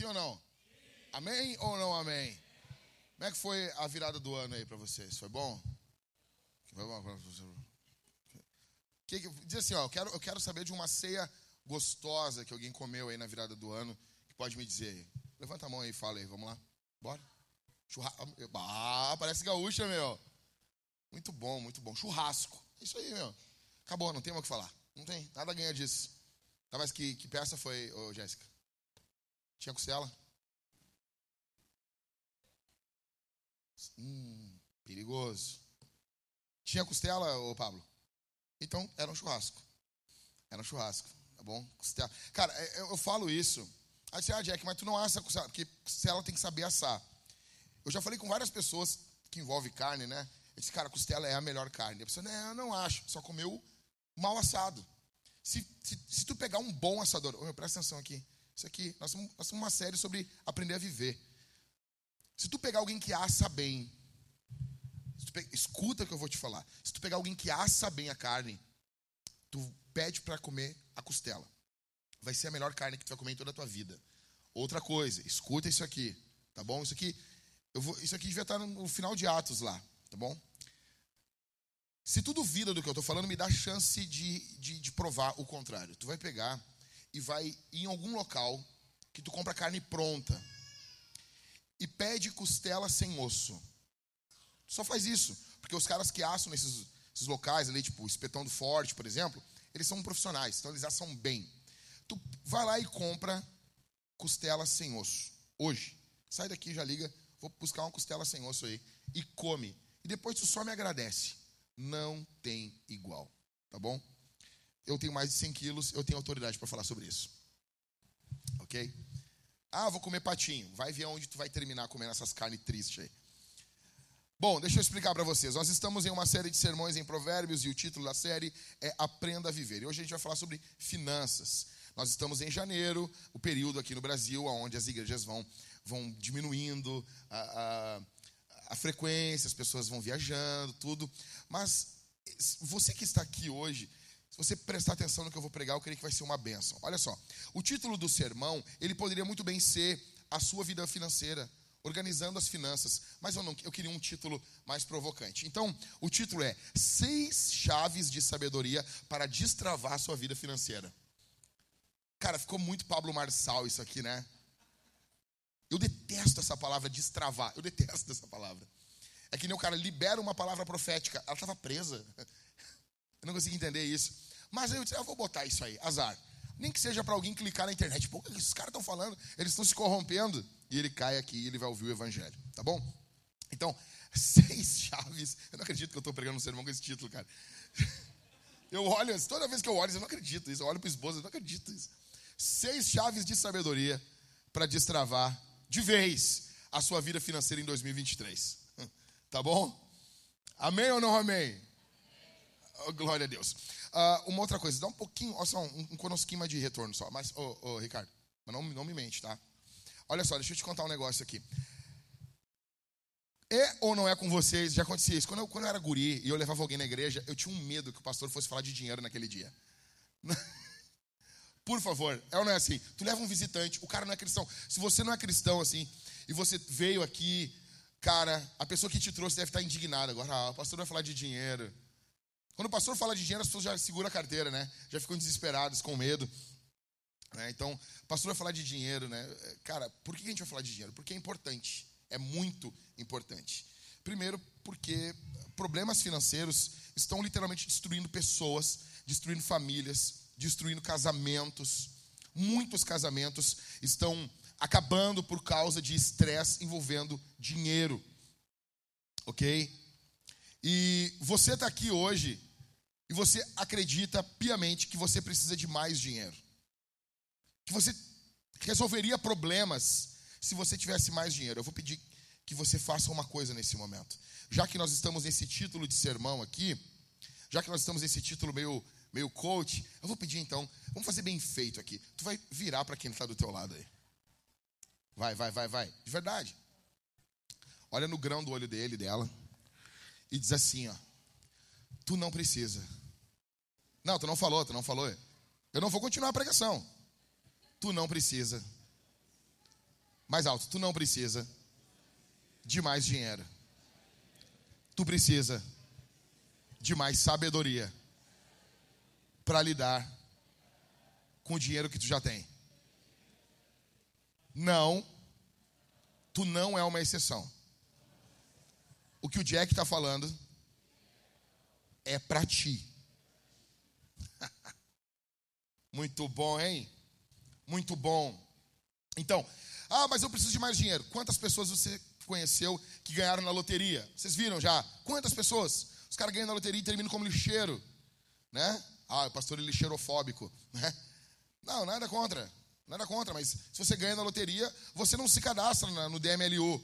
Sim? Sim ou não? Amém ou não amém? Como é que foi a virada do ano aí para vocês? Foi bom? Foi bom? Que, diz assim, ó, eu quero, eu quero saber de uma ceia gostosa que alguém comeu aí na virada do ano, que pode me dizer aí. Levanta a mão aí e fala aí, vamos lá. Bora. Churrasco. Ah, parece gaúcha, meu. Muito bom, muito bom. Churrasco. É isso aí, meu. Acabou, não tem mais o que falar. Não tem, nada ganha disso. Tá, mas que, que peça foi, ô, Jéssica? Tinha costela? Hum, perigoso. Tinha costela, ô Pablo? Então, era um churrasco. Era um churrasco, tá bom? Costela. Cara, é, eu, eu falo isso. Aí você, ah, Jack, mas tu não assa costela, porque costela tem que saber assar. Eu já falei com várias pessoas que envolve carne, né? Eu disse, cara, costela é a melhor carne. A pessoa, não, eu não acho, só comeu mal assado. Se, se, se tu pegar um bom assador, oh, presta atenção aqui. Isso aqui, nós temos, nós uma série sobre aprender a viver. Se tu pegar alguém que assa bem, escuta o que eu vou te falar. Se tu pegar alguém que assa bem a carne, tu pede para comer a costela. Vai ser a melhor carne que tu vai comer em toda a tua vida. Outra coisa, escuta isso aqui, tá bom? Isso aqui, eu vou, isso aqui devia estar no final de Atos lá, tá bom? Se tu duvida do que eu estou falando, me dá chance de, de, de, provar o contrário. Tu vai pegar e vai em algum local que tu compra carne pronta e pede costela sem osso. Tu só faz isso, porque os caras que assam nesses, nesses locais ali, tipo Espetão do Forte, por exemplo, eles são profissionais, então eles assam bem. Tu vai lá e compra costela sem osso. Hoje. Sai daqui, já liga, vou buscar uma costela sem osso aí e come. E depois tu só me agradece não tem igual, tá bom? Eu tenho mais de 100 quilos, eu tenho autoridade para falar sobre isso, ok? Ah, vou comer patinho. Vai ver onde tu vai terminar comendo essas carnes tristes aí. Bom, deixa eu explicar para vocês. Nós estamos em uma série de sermões em Provérbios e o título da série é Aprenda a Viver. E hoje a gente vai falar sobre finanças. Nós estamos em janeiro, o período aqui no Brasil onde as igrejas vão, vão diminuindo a, a a frequência, as pessoas vão viajando, tudo. Mas você que está aqui hoje, você prestar atenção no que eu vou pregar, eu creio que vai ser uma benção. Olha só, o título do sermão, ele poderia muito bem ser a sua vida financeira, organizando as finanças, mas eu não, eu queria um título mais provocante. Então, o título é Seis chaves de sabedoria para destravar a sua vida financeira. Cara, ficou muito Pablo Marçal isso aqui, né? Eu detesto essa palavra destravar. Eu detesto essa palavra. É que nem o cara libera uma palavra profética. Ela estava presa. Eu não consigo entender isso. Mas eu disse, eu vou botar isso aí, azar. Nem que seja para alguém clicar na internet. Pô, esses caras estão falando? Eles estão se corrompendo. E ele cai aqui e ele vai ouvir o evangelho. Tá bom? Então, seis chaves. Eu não acredito que eu estou pregando um sermão com esse título, cara. Eu olho, toda vez que eu olho, eu não acredito isso. Eu olho para o esposo, eu não acredito isso. Seis chaves de sabedoria para destravar de vez a sua vida financeira em 2023. Tá bom? Amém ou não amém? Oh, glória a Deus. Uh, uma outra coisa, dá um pouquinho, olha só, um, um de retorno só. Mas, ô, oh, Ricardo, não, não me mente, tá? Olha só, deixa eu te contar um negócio aqui. É ou não é com vocês? Já acontecia isso. Quando eu, quando eu era guri e eu levava alguém na igreja, eu tinha um medo que o pastor fosse falar de dinheiro naquele dia. Por favor, é ou não é assim? Tu leva um visitante, o cara não é cristão. Se você não é cristão assim, e você veio aqui, cara, a pessoa que te trouxe deve estar indignada agora. Ah, o pastor vai falar de dinheiro. Quando o pastor fala de dinheiro, as pessoas já seguram a carteira, né? Já ficam desesperadas, com medo. Né? Então, o pastor vai falar de dinheiro, né? Cara, por que a gente vai falar de dinheiro? Porque é importante. É muito importante. Primeiro, porque problemas financeiros estão literalmente destruindo pessoas, destruindo famílias, destruindo casamentos. Muitos casamentos estão acabando por causa de estresse envolvendo dinheiro. Ok? E você está aqui hoje e você acredita piamente que você precisa de mais dinheiro. Que você resolveria problemas se você tivesse mais dinheiro. Eu vou pedir que você faça uma coisa nesse momento. Já que nós estamos nesse título de sermão aqui, já que nós estamos nesse título meio meio coach. Eu vou pedir então, vamos fazer bem feito aqui. Tu vai virar para quem está do teu lado aí. Vai, vai, vai, vai. De verdade. Olha no grão do olho dele, dela. E diz assim, ó. Tu não precisa. Não, tu não falou, tu não falou. Eu não vou continuar a pregação. Tu não precisa. Mais alto, tu não precisa de mais dinheiro. Tu precisa de mais sabedoria para lidar com o dinheiro que tu já tem. Não, tu não é uma exceção. O que o Jack está falando é para ti. Muito bom, hein? Muito bom. Então, ah, mas eu preciso de mais dinheiro. Quantas pessoas você conheceu que ganharam na loteria? Vocês viram já? Quantas pessoas? Os caras ganham na loteria e terminam como lixeiro, né? Ah, o pastor é lixeirofóbico, né? Não, nada contra, nada contra, mas se você ganha na loteria, você não se cadastra no DMLU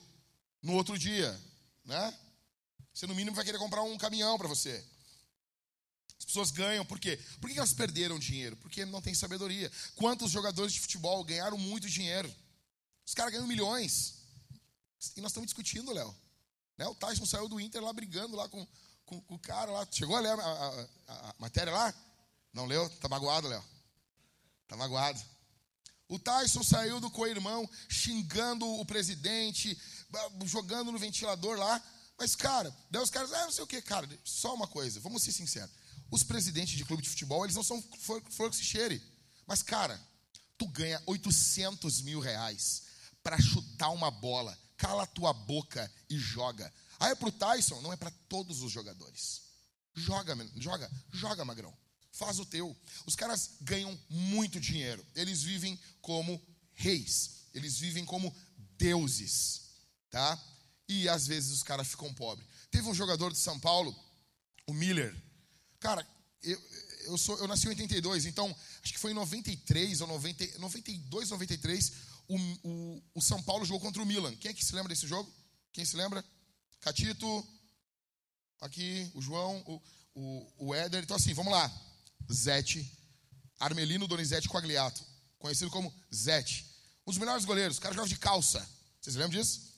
no outro dia, né? Você no mínimo vai querer comprar um caminhão para você. As pessoas ganham, por quê? Por que elas perderam dinheiro? Porque não tem sabedoria. Quantos jogadores de futebol ganharam muito dinheiro? Os caras ganham milhões. E nós estamos discutindo, Léo. Né? O Tyson saiu do Inter lá brigando lá com, com, com o cara lá. Chegou a ler a, a, a, a matéria lá? Não leu? Tá magoado, Léo. Tá magoado. O Tyson saiu do co-irmão xingando o presidente, jogando no ventilador lá. Mas, cara, daí os caras, ah, não sei o que, cara, só uma coisa, vamos ser sinceros. Os presidentes de clube de futebol, eles não são flor que se cheire. Mas, cara, tu ganha 800 mil reais para chutar uma bola. Cala a tua boca e joga. Aí é pro Tyson, não é para todos os jogadores. Joga, joga, joga, magrão. Faz o teu. Os caras ganham muito dinheiro. Eles vivem como reis. Eles vivem como deuses, tá? E às vezes os caras ficam pobres. Teve um jogador de São Paulo, o Miller. Cara, eu, eu, sou, eu nasci em 82, então acho que foi em 93 ou 90, 92, 93, o, o, o São Paulo jogou contra o Milan. Quem é que se lembra desse jogo? Quem se lembra? Catito, aqui, o João, o, o, o Éder. Então, assim, vamos lá. Zete, Armelino Donizete Quagliato, conhecido como Zete. Um dos melhores goleiros, o cara jogava de calça. Vocês lembram disso?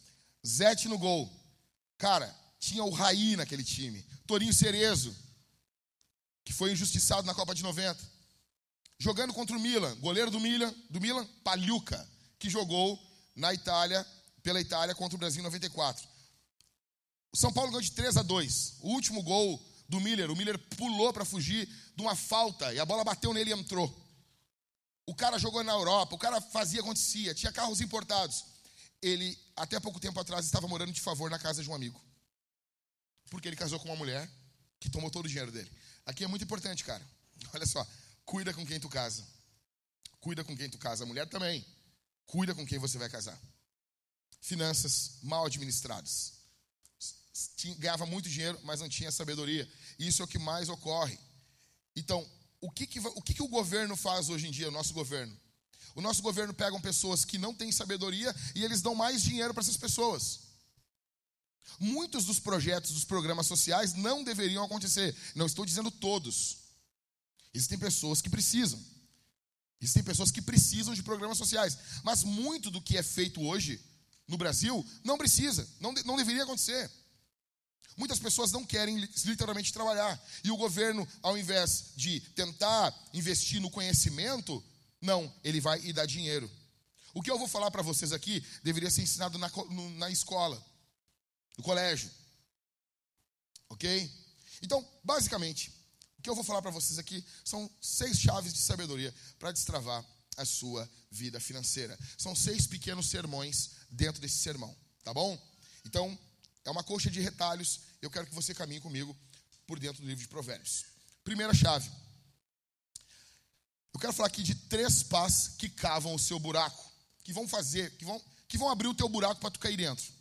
Zete no gol. Cara, tinha o Raí naquele time. Torinho Cerezo, que foi injustiçado na Copa de 90. Jogando contra o Milan, goleiro do Milan, do Milan, Pagliuca, que jogou na Itália, pela Itália contra o Brasil em 94. O São Paulo ganhou de 3 a 2. O último gol do Miller, o Miller pulou para fugir de uma falta e a bola bateu nele e entrou. O cara jogou na Europa, o cara fazia acontecia, tinha carros importados. Ele, até pouco tempo atrás, estava morando de favor na casa de um amigo. Porque ele casou com uma mulher que tomou todo o dinheiro dele. Aqui é muito importante, cara. Olha só, cuida com quem tu casa. Cuida com quem tu casa. A mulher também. Cuida com quem você vai casar. Finanças mal administradas. Ganhava muito dinheiro, mas não tinha sabedoria. Isso é o que mais ocorre. Então, o que, que, o, que, que o governo faz hoje em dia, o nosso governo? O nosso governo pega pessoas que não têm sabedoria e eles dão mais dinheiro para essas pessoas. Muitos dos projetos, dos programas sociais não deveriam acontecer. Não estou dizendo todos. Existem pessoas que precisam. Existem pessoas que precisam de programas sociais. Mas muito do que é feito hoje no Brasil não precisa, não, não deveria acontecer. Muitas pessoas não querem literalmente trabalhar. E o governo, ao invés de tentar investir no conhecimento, não, ele vai e dá dinheiro. O que eu vou falar para vocês aqui deveria ser ensinado na, na escola, no colégio. Ok? Então, basicamente, o que eu vou falar para vocês aqui são seis chaves de sabedoria para destravar a sua vida financeira. São seis pequenos sermões dentro desse sermão, tá bom? Então, é uma coxa de retalhos. Eu quero que você caminhe comigo por dentro do livro de Provérbios. Primeira chave. Eu quero falar aqui de três pás que cavam o seu buraco, que vão fazer, que vão, que vão abrir o teu buraco para tu cair dentro.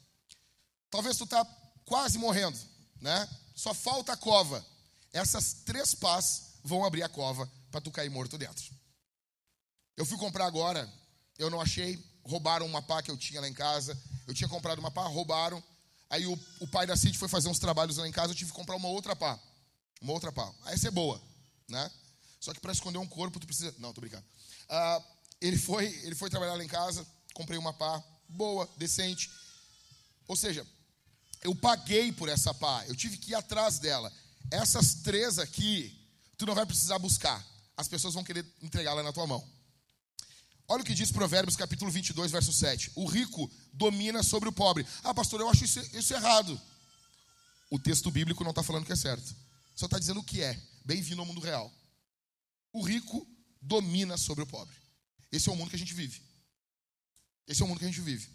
Talvez tu tá quase morrendo, né? Só falta a cova. Essas três pás vão abrir a cova para tu cair morto dentro. Eu fui comprar agora, eu não achei, roubaram uma pá que eu tinha lá em casa. Eu tinha comprado uma pá, roubaram. Aí o, o pai da Cid foi fazer uns trabalhos lá em casa, eu tive que comprar uma outra pá. Uma outra pá. Essa é boa, né? Só que para esconder um corpo, tu precisa. Não, tô brincando. Ah, ele, foi, ele foi trabalhar lá em casa, comprei uma pá boa, decente. Ou seja, eu paguei por essa pá, eu tive que ir atrás dela. Essas três aqui, tu não vai precisar buscar. As pessoas vão querer entregá-la na tua mão. Olha o que diz Provérbios capítulo 22, verso 7. O rico domina sobre o pobre. Ah, pastor, eu acho isso, isso errado. O texto bíblico não está falando que é certo. Só está dizendo o que é. Bem-vindo ao mundo real. O rico domina sobre o pobre. Esse é o mundo que a gente vive. Esse é o mundo que a gente vive.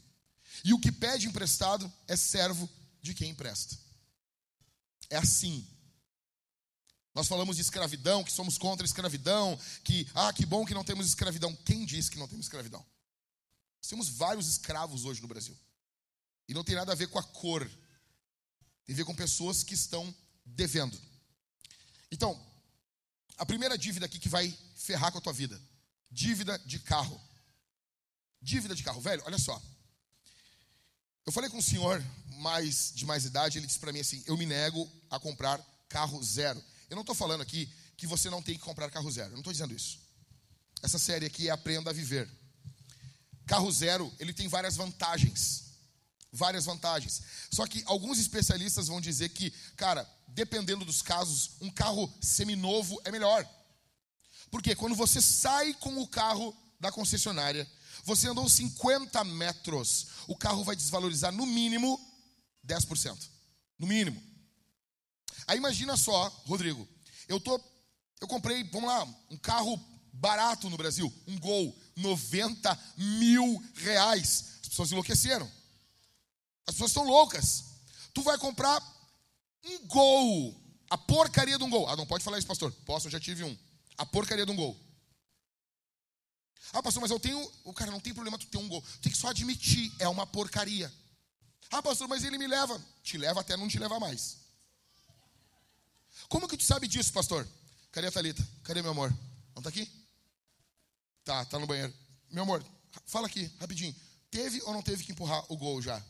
E o que pede emprestado é servo de quem empresta. É assim. Nós falamos de escravidão, que somos contra a escravidão, que, ah, que bom que não temos escravidão. Quem disse que não temos escravidão? Nós temos vários escravos hoje no Brasil. E não tem nada a ver com a cor. Tem a ver com pessoas que estão devendo. Então, a primeira dívida aqui que vai ferrar com a tua vida: dívida de carro. Dívida de carro, velho, olha só. Eu falei com um senhor mais de mais idade, ele disse para mim assim: "Eu me nego a comprar carro zero". Eu não estou falando aqui que você não tem que comprar carro zero. Eu não estou dizendo isso. Essa série aqui é Aprenda a Viver. Carro zero, ele tem várias vantagens. Várias vantagens. Só que alguns especialistas vão dizer que, cara, dependendo dos casos, um carro seminovo é melhor. Porque quando você sai com o carro da concessionária, você andou 50 metros, o carro vai desvalorizar no mínimo 10%. No mínimo. Aí imagina só, Rodrigo, eu tô, eu comprei, vamos lá, um carro barato no Brasil, um Gol, 90 mil reais. As pessoas enlouqueceram. As pessoas estão loucas. Tu vai comprar um Gol, a porcaria de um Gol. Ah, não pode falar isso, pastor. Posso, eu já tive um. A porcaria de um Gol. Ah, pastor, mas eu tenho. O cara não tem problema tu ter um gol. Tem que só admitir, é uma porcaria. Ah, pastor, mas ele me leva. Te leva até não te levar mais. Como que tu sabe disso, pastor? Cadê a Thalita? Cadê meu amor? Não tá aqui? Tá, tá no banheiro. Meu amor, fala aqui, rapidinho. Teve ou não teve que empurrar o gol já?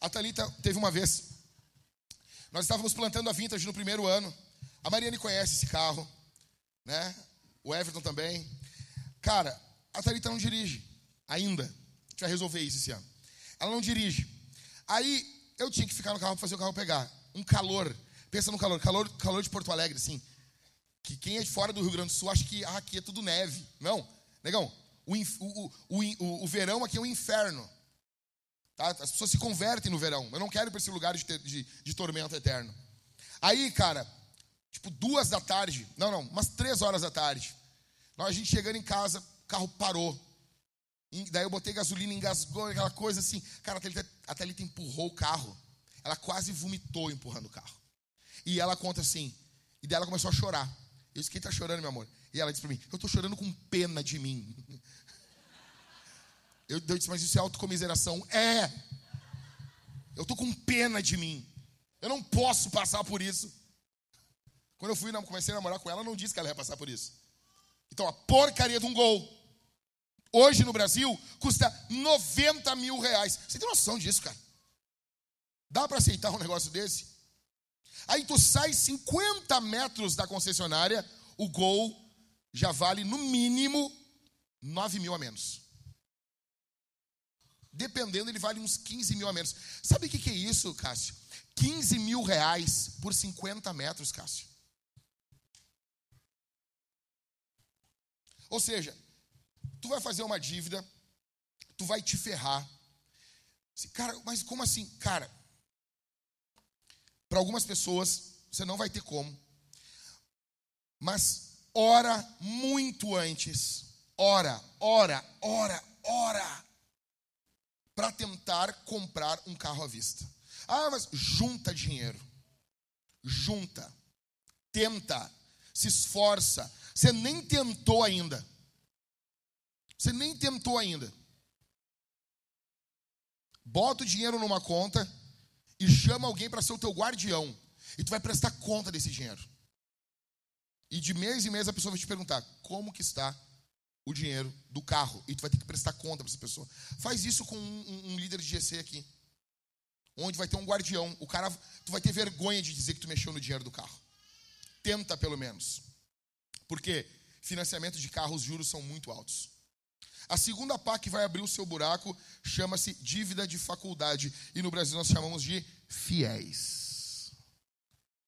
A Thalita teve uma vez. Nós estávamos plantando a vintage no primeiro ano. A Mariane conhece esse carro né? O Everton também. Cara, a Thalita não dirige ainda. A gente vai resolver isso esse ano. Ela não dirige. Aí eu tinha que ficar no carro para fazer o carro pegar. Um calor. Pensa no calor. Calor, calor de Porto Alegre, assim. Que quem é de fora do Rio Grande do Sul acha que ah, aqui é tudo neve. Não. Negão, o, o, o, o, verão aqui é um inferno. Tá? As pessoas se convertem no verão. Eu não quero ir para esse lugar de, de, de tormento eterno. Aí, cara, tipo duas da tarde, não, não, umas três horas da tarde. Nós, a gente chegando em casa, o carro parou. E daí eu botei gasolina, engasgou, aquela coisa assim. Cara, a Thalita, empurrou o carro. Ela quase vomitou empurrando o carro. E ela conta assim, e daí ela começou a chorar. Eu disse, quem está chorando, meu amor? E ela disse para mim, eu estou chorando com pena de mim. Eu, eu disse, mas isso é autocomiseração. É. Eu estou com pena de mim. Eu não posso passar por isso. Quando eu fui, comecei a namorar com ela, não disse que ela ia passar por isso. Então, a porcaria de um gol, hoje no Brasil, custa 90 mil reais. Você tem noção disso, cara? Dá para aceitar um negócio desse? Aí tu sai 50 metros da concessionária, o gol já vale no mínimo 9 mil a menos. Dependendo, ele vale uns 15 mil a menos. Sabe o que, que é isso, Cássio? 15 mil reais por 50 metros, Cássio. Ou seja, tu vai fazer uma dívida, tu vai te ferrar. Cara, mas como assim? Cara, para algumas pessoas você não vai ter como. Mas ora muito antes. Ora, ora, ora, ora. Para tentar comprar um carro à vista. Ah, mas junta dinheiro. Junta. Tenta. Se esforça você nem tentou ainda. Você nem tentou ainda. Bota o dinheiro numa conta e chama alguém para ser o teu guardião. E tu vai prestar conta desse dinheiro. E de mês em mês a pessoa vai te perguntar como que está o dinheiro do carro. E tu vai ter que prestar conta para essa pessoa. Faz isso com um, um, líder de GC aqui. Onde vai ter um guardião. O cara, tu vai ter vergonha de dizer que tu mexeu no dinheiro do carro. Tenta pelo menos. Porque financiamento de carros, os juros são muito altos. A segunda pá que vai abrir o seu buraco chama-se dívida de faculdade. E no Brasil nós chamamos de fiéis.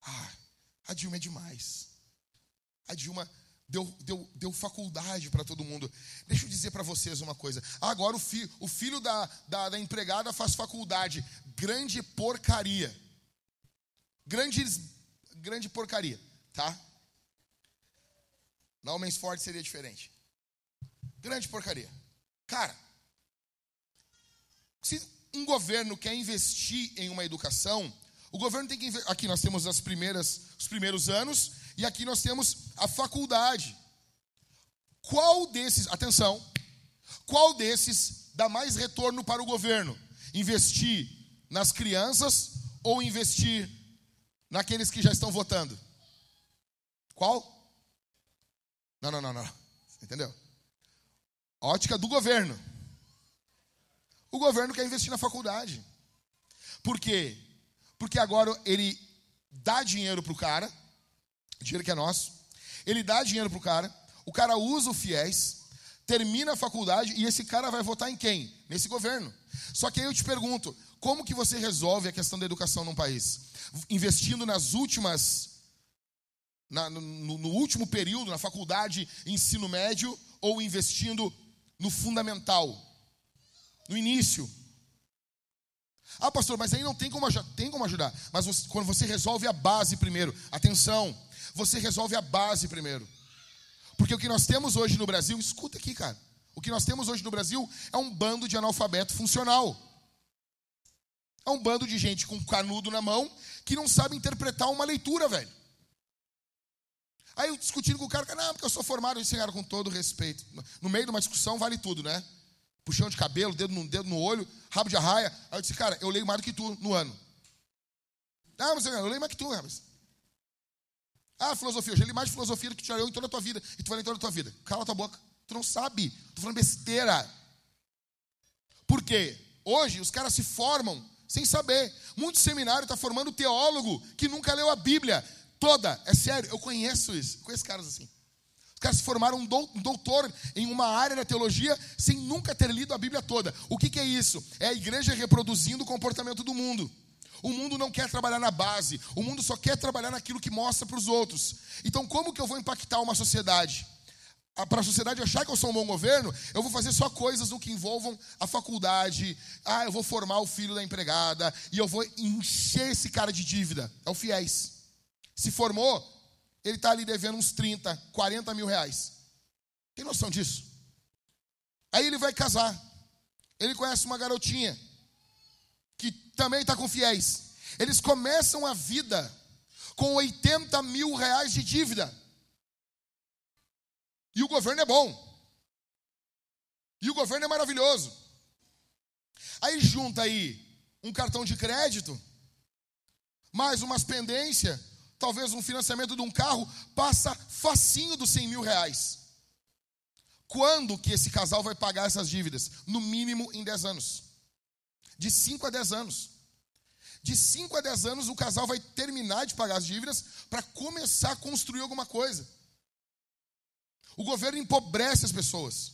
Ah, a Dilma é demais. A Dilma deu, deu, deu faculdade para todo mundo. Deixa eu dizer para vocês uma coisa. Agora o, fi, o filho da, da, da empregada faz faculdade. Grande porcaria. Grande, grande porcaria, tá? Na Homens Fortes seria diferente. Grande porcaria. Cara, se um governo quer investir em uma educação, o governo tem que. Aqui nós temos as primeiras, os primeiros anos, e aqui nós temos a faculdade. Qual desses, atenção, qual desses dá mais retorno para o governo? Investir nas crianças ou investir naqueles que já estão votando? Qual? Não, não, não, não. Entendeu? ótica do governo. O governo quer investir na faculdade. Por quê? Porque agora ele dá dinheiro para o cara, dinheiro que é nosso, ele dá dinheiro para o cara, o cara usa o fiéis, termina a faculdade e esse cara vai votar em quem? Nesse governo. Só que aí eu te pergunto, como que você resolve a questão da educação num país? Investindo nas últimas, na, no, no último período, na faculdade, ensino médio, ou investindo no fundamental, no início. Ah, pastor, mas aí não tem como, tem como ajudar. Mas você, quando você resolve a base primeiro, atenção, você resolve a base primeiro. Porque o que nós temos hoje no Brasil, escuta aqui, cara. O que nós temos hoje no Brasil é um bando de analfabeto funcional. É um bando de gente com canudo na mão que não sabe interpretar uma leitura, velho. Aí eu discutindo com o cara, não, porque eu sou formado, eu cara com todo respeito. No meio de uma discussão vale tudo, né? Puxão de cabelo, dedo no, dedo no olho, rabo de arraia. Aí eu disse, cara, eu leio mais do que tu no ano. Ah, mas eu leio mais que tu, rapaz. Ah, filosofia, eu já li mais filosofia do que tu já leu em toda a tua vida. E tu vai ler em toda a tua vida. Cala tua boca. Tu não sabe. Tu falando besteira. Por quê? Hoje os caras se formam sem saber. Muito seminário está formando teólogo que nunca leu a Bíblia toda. É sério, eu conheço isso. Conheço caras assim. Os caras se formaram um doutor em uma área da teologia sem nunca ter lido a Bíblia toda. O que, que é isso? É a igreja reproduzindo o comportamento do mundo. O mundo não quer trabalhar na base, o mundo só quer trabalhar naquilo que mostra para os outros. Então, como que eu vou impactar uma sociedade? Ah, para a sociedade achar que eu sou um bom governo, eu vou fazer só coisas no que envolvam a faculdade. Ah, eu vou formar o filho da empregada e eu vou encher esse cara de dívida. É o fiéis se formou, ele está ali devendo uns 30, 40 mil reais. Tem noção disso? Aí ele vai casar. Ele conhece uma garotinha que também está com fiéis. Eles começam a vida com 80 mil reais de dívida. E o governo é bom. E o governo é maravilhoso. Aí junta aí um cartão de crédito, mais umas pendências, talvez um financiamento de um carro, passa facinho dos 100 mil reais. Quando que esse casal vai pagar essas dívidas? No mínimo em 10 anos. De 5 a 10 anos. De 5 a 10 anos o casal vai terminar de pagar as dívidas para começar a construir alguma coisa. O governo empobrece as pessoas.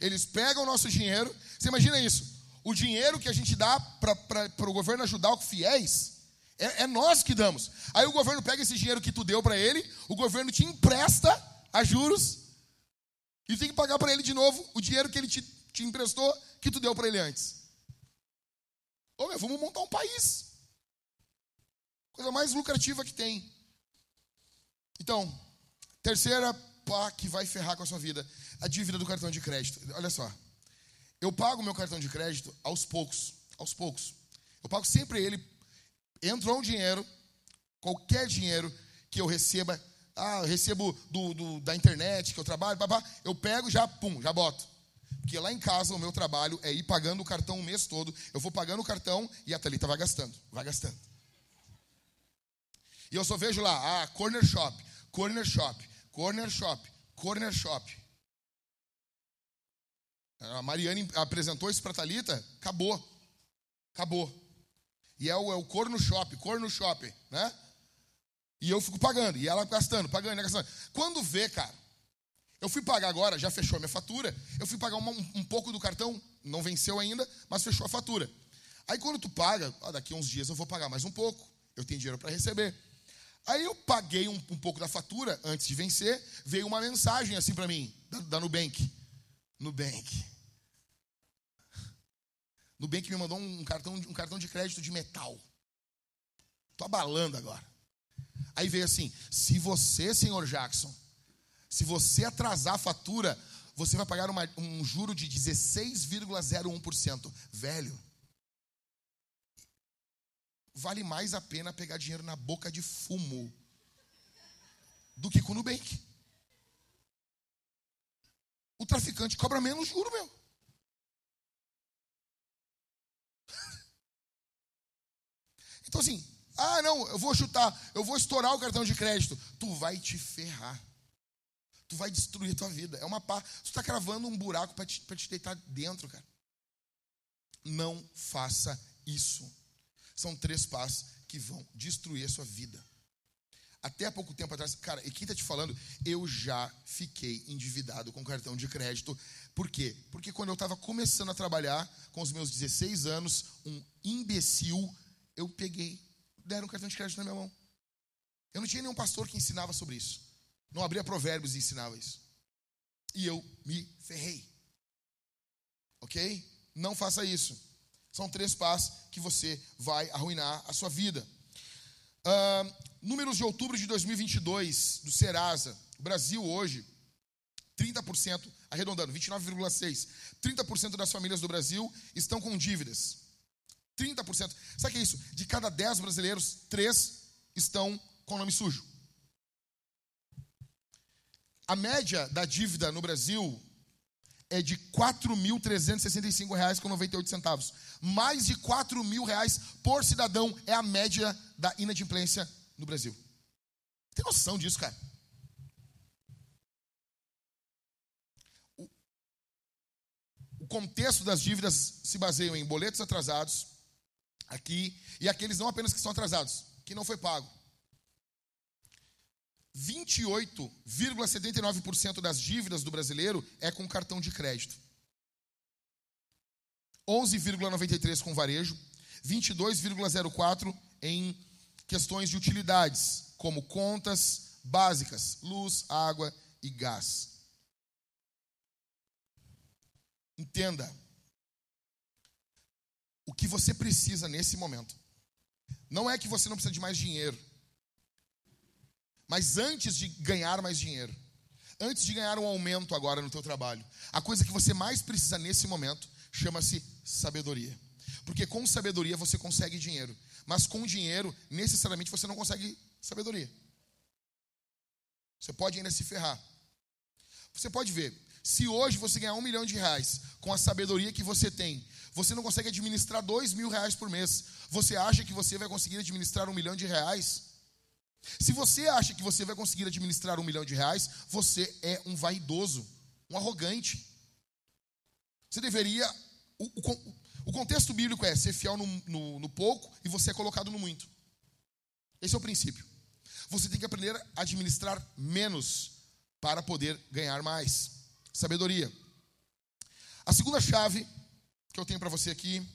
Eles pegam o nosso dinheiro. Você imagina isso? O dinheiro que a gente dá para o governo ajudar os fiéis é, é nós que damos. Aí o governo pega esse dinheiro que tu deu para ele, o governo te empresta a juros e tem que pagar para ele de novo o dinheiro que ele te, te emprestou, que tu deu para ele antes. Ô meu, vamos montar um país. Coisa mais lucrativa que tem. Então, terceira pá que vai ferrar com a sua vida, a dívida do cartão de crédito. Olha só. Eu pago meu cartão de crédito aos poucos, aos poucos. Eu pago sempre ele entrou um dinheiro, qualquer dinheiro que eu receba, ah, eu recebo do, do, da internet, que eu trabalho, babá, eu pego já, pum, já boto. Porque lá em casa o meu trabalho é ir pagando o cartão o mês todo. Eu vou pagando o cartão e a Thalita vai gastando, vai gastando. E eu só vejo lá, ah, corner shop, corner shop, corner shop, corner shop. A Mariane apresentou isso para a Thalita, acabou. Acabou. E é o, é o corno shopping, corno shopping, né? E eu fico pagando, e ela gastando, pagando, gastando. Quando vê, cara, eu fui pagar agora, já fechou a minha fatura, eu fui pagar uma, um, um, pouco do cartão, não venceu ainda, mas fechou a fatura. Aí quando tu paga, ó, daqui a uns dias eu vou pagar mais um pouco, eu tenho dinheiro para receber. Aí eu paguei um, um, pouco da fatura antes de vencer, veio uma mensagem assim para mim, da, da Nubank. Nubank. Nubank me mandou um cartão, um cartão de crédito de metal. Tô abalando agora. Aí veio assim: se você, senhor Jackson, se você atrasar a fatura, você vai pagar uma, um juro de 16,01%. Velho, vale mais a pena pegar dinheiro na boca de fumo do que com o Nubank. O traficante cobra menos juro, meu. Então assim, ah não, eu vou chutar, eu vou estourar o cartão de crédito. Tu vai te ferrar. Tu vai destruir a tua vida. É uma pá. Tu está cravando um buraco para te, te deitar dentro, cara. Não faça isso. São três passos que vão destruir a sua vida. Até há pouco tempo atrás, cara, e quem está te falando, eu já fiquei endividado com cartão de crédito. Por quê? Porque quando eu estava começando a trabalhar, com os meus 16 anos, um imbecil, eu peguei, deram um cartão de crédito na minha mão. Eu não tinha nenhum pastor que ensinava sobre isso. Não abria provérbios e ensinava isso. E eu me ferrei. Ok? Não faça isso. São três passos que você vai arruinar a sua vida. Uh, números de outubro de 2022 do Serasa. Brasil hoje, 30%, arredondando, 29,6%. 30% das famílias do Brasil estão com dívidas. 30%. Sabe o que é isso? De cada 10 brasileiros, 3 estão com nome sujo. A média da dívida no Brasil é de R$ 4.365,98. Mais de R$ mil reais por cidadão é a média da inadimplência no Brasil. Tem noção disso, cara? O contexto das dívidas se baseia em boletos atrasados, aqui, e aqueles não apenas que são atrasados, que não foi pago. 28,79% das dívidas do brasileiro é com cartão de crédito. 11,93 com varejo, 22,04 em questões de utilidades, como contas básicas, luz, água e gás. Entenda o que você precisa nesse momento. Não é que você não precisa de mais dinheiro. Mas antes de ganhar mais dinheiro, antes de ganhar um aumento agora no teu trabalho, a coisa que você mais precisa nesse momento chama-se sabedoria. Porque com sabedoria você consegue dinheiro, mas com dinheiro necessariamente você não consegue sabedoria. Você pode ainda se ferrar. Você pode ver, se hoje você ganhar um milhão de reais com a sabedoria que você tem, você não consegue administrar dois mil reais por mês. Você acha que você vai conseguir administrar um milhão de reais? Se você acha que você vai conseguir administrar um milhão de reais, você é um vaidoso, um arrogante. Você deveria. O, o, o contexto bíblico é ser fiel no, no, no pouco e você é colocado no muito. Esse é o princípio. Você tem que aprender a administrar menos para poder ganhar mais. Sabedoria. A segunda chave que eu tenho para você aqui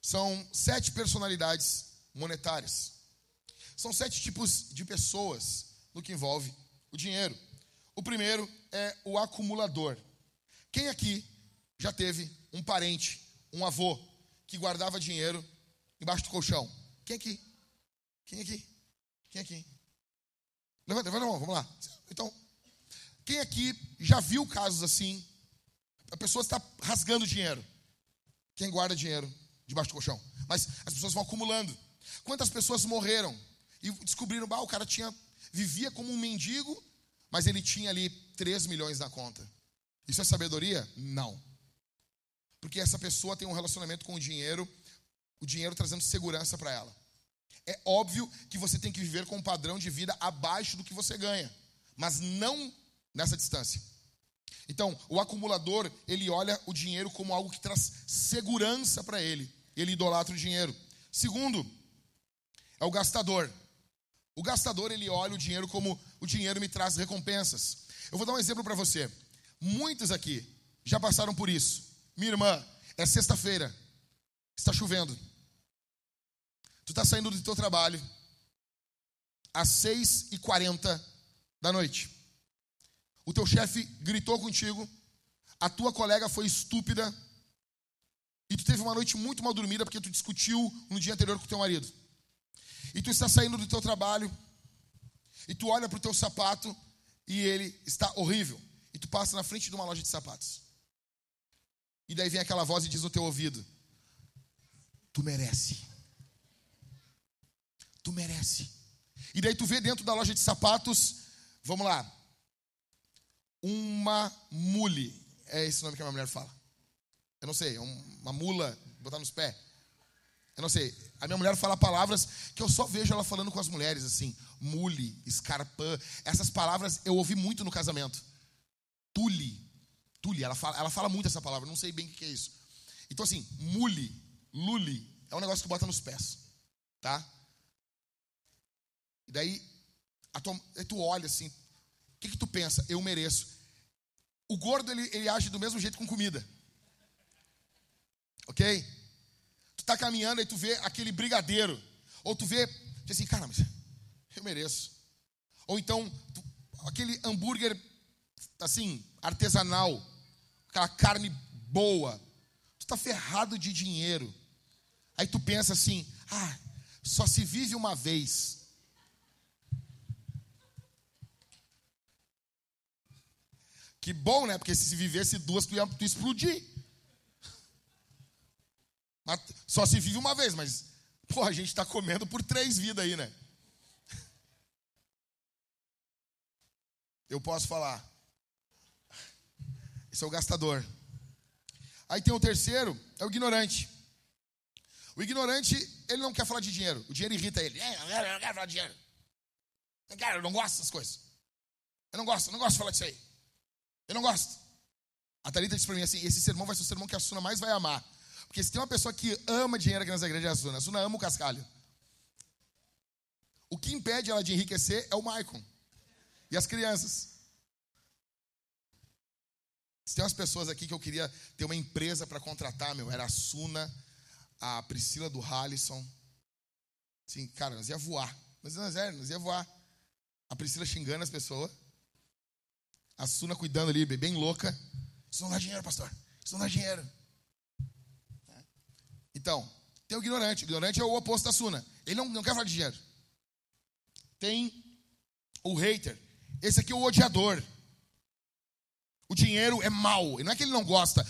são sete personalidades monetárias. São sete tipos de pessoas no que envolve o dinheiro. O primeiro é o acumulador. Quem aqui já teve um parente, um avô, que guardava dinheiro embaixo do colchão? Quem aqui? Quem aqui? Quem aqui? Levanta, levanta a mão, vamos lá. Então, quem aqui já viu casos assim? A pessoa está rasgando dinheiro. Quem guarda dinheiro debaixo do colchão? Mas as pessoas vão acumulando. Quantas pessoas morreram e descobriram, que o cara tinha vivia como um mendigo, mas ele tinha ali 3 milhões na conta. Isso é sabedoria? Não. Porque essa pessoa tem um relacionamento com o dinheiro, o dinheiro trazendo segurança para ela. É óbvio que você tem que viver com um padrão de vida abaixo do que você ganha, mas não nessa distância. Então, o acumulador, ele olha o dinheiro como algo que traz segurança para ele. Ele idolatra o dinheiro. Segundo, é o gastador. O gastador, ele olha o dinheiro como o dinheiro me traz recompensas. Eu vou dar um exemplo para você. Muitos aqui já passaram por isso. Minha irmã, é sexta-feira, está chovendo. Tu está saindo do teu trabalho. às 6h40 da noite. O teu chefe gritou contigo, a tua colega foi estúpida e tu teve uma noite muito mal dormida porque tu discutiu no dia anterior com o teu marido. E tu está saindo do teu trabalho e tu olha para o teu sapato e ele está horrível. E tu passa na frente de uma loja de sapatos. E daí vem aquela voz e diz no teu ouvido: Tu merece. Tu merece. E daí tu vê dentro da loja de sapatos, vamos lá, uma mule. É esse nome que a minha mulher fala. Eu não sei, é uma mula, botar nos pés. Eu não sei. A minha mulher fala palavras que eu só vejo ela falando com as mulheres, assim. Mule, escarpã. Essas palavras eu ouvi muito no casamento. Tule. Tule, ela fala, ela fala muito essa palavra, não sei bem o que é isso. Então, assim, mule, lule, é um negócio que bota nos pés. Tá? E daí, tua, tu olha assim, que, que tu pensa? Eu mereço. O gordo, ele, ele age do mesmo jeito com comida. Ok? Tu tá caminhando e tu vê aquele brigadeiro. Ou tu vê, diz assim, cara, mas eu mereço. Ou então, tu, aquele hambúrguer, assim, artesanal. Aquela carne boa. Tu tá ferrado de dinheiro. Aí tu pensa assim, ah, só se vive uma vez. Que bom, né? Porque se vivesse duas, tu ia, tu explodir. Só se vive uma vez, mas, pô, a gente está comendo por três vidas aí, né? Eu posso falar. Esse é o gastador. Aí tem o terceiro, é o ignorante. O ignorante, ele não quer falar de dinheiro. O dinheiro irrita ele. É, eu não quero falar de dinheiro. Eu, quero, eu não gosto dessas coisas. Eu não gosto, eu não gosto de falar disso aí. Eu não gosto. A Thalita disse para mim assim: esse sermão vai ser o sermão que a Suna mais vai amar. Porque se tem uma pessoa que ama dinheiro aqui nessa igreja é a Suna. A Suna ama o cascalho. O que impede ela de enriquecer é o Maicon. E as crianças. Se tem umas pessoas aqui que eu queria ter uma empresa para contratar, meu, era a Suna, a Priscila do Halisson. Sim, cara, nós ia voar. Mas nós ia, nós ia voar. A Priscila xingando as pessoas. A Suna cuidando ali, bem louca. Isso não dá dinheiro, pastor. Isso não dá dinheiro. Então, tem o ignorante. O ignorante é o oposto da Suna. Ele não, não quer falar de dinheiro. Tem o hater. Esse aqui é o odiador. O dinheiro é mal. E não é que ele não gosta.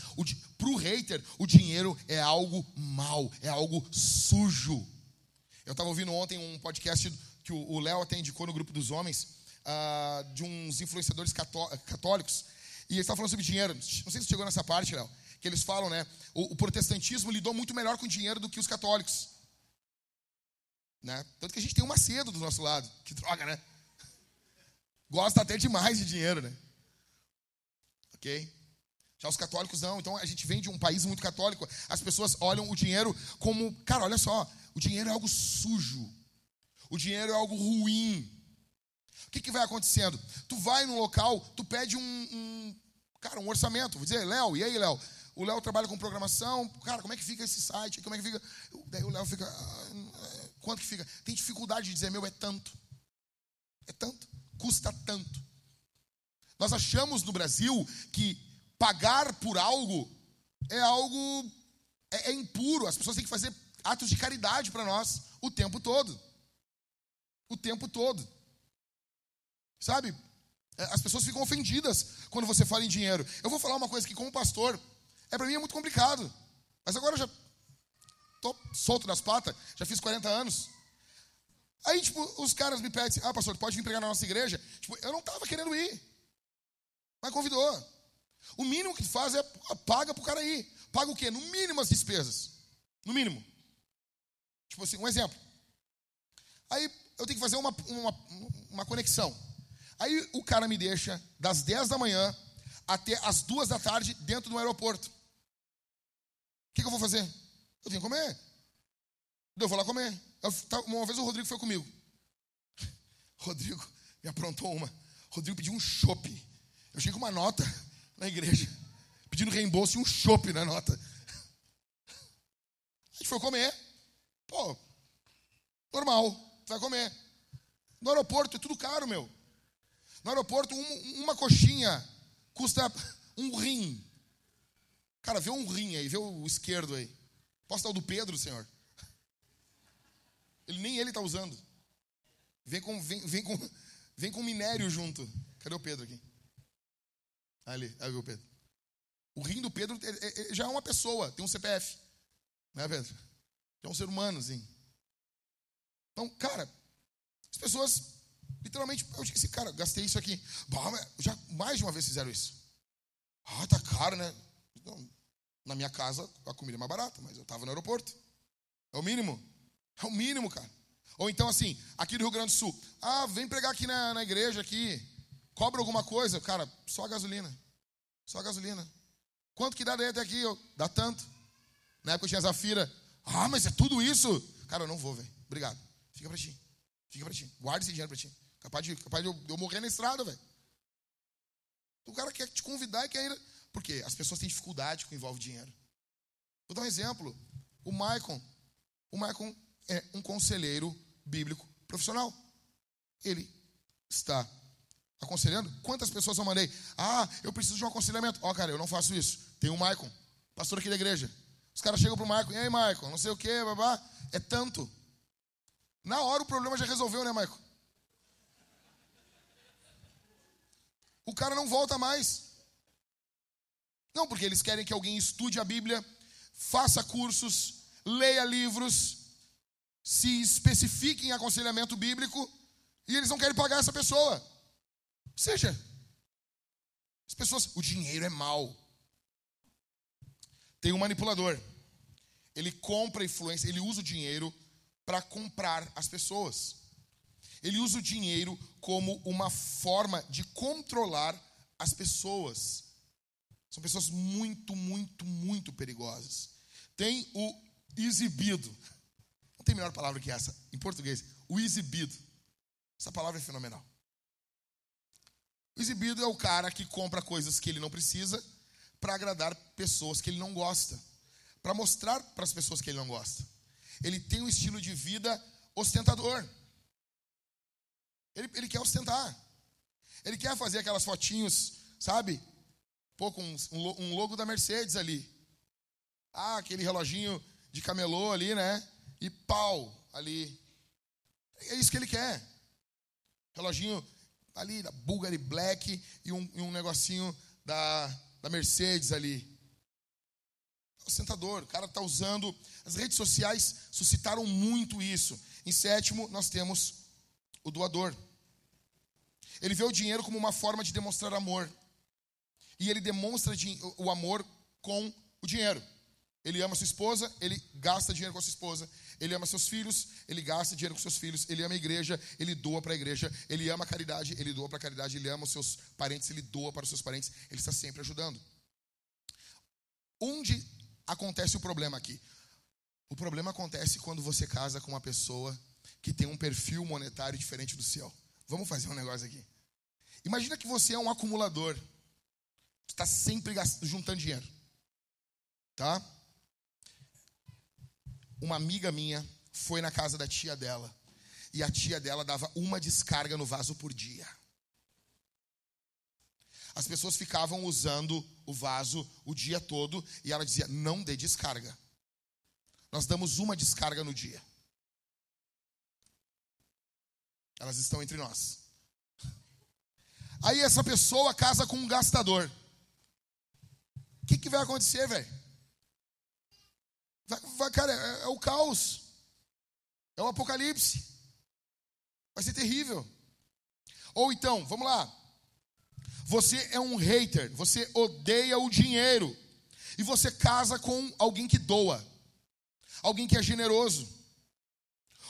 Para o hater, o dinheiro é algo mal, é algo sujo. Eu estava ouvindo ontem um podcast que o Léo até indicou no grupo dos homens, uh, de uns influenciadores católicos. E ele estava falando sobre dinheiro. Não sei se chegou nessa parte, Léo que eles falam, né? O, o, protestantismo lidou muito melhor com dinheiro do que os católicos. Né? Tanto que a gente tem uma cedo do nosso lado. Que droga, né? Gosta até demais de dinheiro, né? Ok? Já os católicos não. Então a gente vem de um país muito católico. As pessoas olham o dinheiro como, cara, olha só, o dinheiro é algo sujo. O dinheiro é algo ruim. O que, que vai acontecendo? Tu vai num local, tu pede um, um cara, um orçamento. Vou dizer, Léo, e aí, Léo? O Léo trabalha com programação. Cara, como é que fica esse site? Como é que fica? Daí o Léo fica. Ah, quanto que fica? Tem dificuldade de dizer, meu, é tanto. É tanto. Custa tanto. Nós achamos no Brasil que pagar por algo é algo. É, é impuro. As pessoas têm que fazer atos de caridade para nós o tempo todo. O tempo todo. Sabe? É, as pessoas ficam ofendidas quando você fala em dinheiro. Eu vou falar uma coisa que, como pastor, é para mim é muito complicado. Mas agora eu já tô solto das patas, já fiz 40 anos. Aí, tipo, os caras me pedem assim, ah, pastor, pode vir pregar na nossa igreja? Tipo, eu não estava querendo ir. Mas convidou. O mínimo que faz é paga pro cara ir. Paga o quê? No mínimo as despesas. No mínimo. Tipo assim, um exemplo. Aí eu tenho que fazer uma, uma, uma conexão. Aí o cara me deixa das 10 da manhã até as 2 da tarde dentro do aeroporto. O que, que, eu vou fazer? Eu que comer. Eu vou lá comer. Eu, tá, uma vez o Rodrigo foi comigo. Rodrigo me aprontou uma. Rodrigo pediu um chope. Eu cheguei com uma nota na igreja, pedindo reembolso e um chope na nota. A gente foi comer. Pô, normal, vai comer. No aeroporto é tudo caro, meu. No aeroporto, um, uma coxinha custa um rim. Cara, vê um rim aí, vê o esquerdo aí. Posso dar o do Pedro, senhor? Ele nem ele está usando. Vem com, vem, vem, com, vem com minério junto. Cadê o Pedro aqui? Ali, aí o Pedro. O rim do Pedro é, é, já é uma pessoa, tem um CPF. Né, Pedro? É um ser humano, assim. Então, cara, as pessoas, literalmente, eu disse, cara, gastei isso aqui. Já mais de uma vez fizeram isso. Ah, tá caro, né? Não, na minha casa, a comida é mais barata, mas eu estava no aeroporto. É o mínimo. É o mínimo, cara. Ou então, assim, aqui do Rio Grande do Sul. Ah, vem pregar aqui na, na igreja, aqui. Cobra alguma coisa. Cara, só gasolina. Só gasolina. Quanto que dá daí até aqui? Eu, dá tanto. Na época eu tinha Zafira. Ah, mas é tudo isso? Cara, eu não vou, velho. Obrigado. Fica pra ti. Fica pra ti. Guarda esse dinheiro pra ti. Capaz de, capaz de eu, eu morrer na estrada, velho. O cara quer te convidar e quer ir. Porque as pessoas têm dificuldade com envolve dinheiro. Vou dar um exemplo. O Maicon. O Maicon é um conselheiro bíblico profissional. Ele está aconselhando. Quantas pessoas eu mandei? Ah, eu preciso de um aconselhamento. Ó, oh, cara, eu não faço isso. Tem o Maicon, pastor aqui da igreja. Os caras chegam pro Maicon, e aí, Maicon, não sei o que, babá. É tanto. Na hora o problema já resolveu, né, Maicon? O cara não volta mais. Não, porque eles querem que alguém estude a Bíblia, faça cursos, leia livros, se especifique em aconselhamento bíblico e eles não querem pagar essa pessoa. Ou seja, as pessoas, o dinheiro é mal. Tem um manipulador. Ele compra influência, ele usa o dinheiro para comprar as pessoas. Ele usa o dinheiro como uma forma de controlar as pessoas. São pessoas muito, muito, muito perigosas. Tem o exibido. Não tem melhor palavra que essa em português. O exibido. Essa palavra é fenomenal. O exibido é o cara que compra coisas que ele não precisa para agradar pessoas que ele não gosta, para mostrar para as pessoas que ele não gosta. Ele tem um estilo de vida ostentador. Ele, ele quer ostentar. Ele quer fazer aquelas fotinhos, sabe? Pô, com um, um logo da Mercedes ali. Ah, aquele reloginho de camelô ali, né? E pau ali. É isso que ele quer. Reloginho ali da Bulgari Black e um, e um negocinho da, da Mercedes ali. Ostentador, o cara está usando. As redes sociais suscitaram muito isso. Em sétimo, nós temos o doador. Ele vê o dinheiro como uma forma de demonstrar amor. E ele demonstra o amor com o dinheiro. Ele ama sua esposa, ele gasta dinheiro com sua esposa. Ele ama seus filhos, ele gasta dinheiro com seus filhos. Ele ama a igreja, ele doa para a igreja. Ele ama a caridade, ele doa para a caridade. Ele ama os seus parentes, ele doa para os seus parentes. Ele está sempre ajudando. Onde acontece o problema aqui? O problema acontece quando você casa com uma pessoa que tem um perfil monetário diferente do seu. Vamos fazer um negócio aqui. Imagina que você é um acumulador. Está sempre juntando dinheiro. Tá? Uma amiga minha foi na casa da tia dela. E a tia dela dava uma descarga no vaso por dia. As pessoas ficavam usando o vaso o dia todo e ela dizia: não dê descarga. Nós damos uma descarga no dia. Elas estão entre nós. Aí essa pessoa casa com um gastador. O que, que vai acontecer, velho? Vai, vai, cara, é, é o caos. É o apocalipse. Vai ser terrível. Ou então, vamos lá. Você é um hater, você odeia o dinheiro. E você casa com alguém que doa, alguém que é generoso.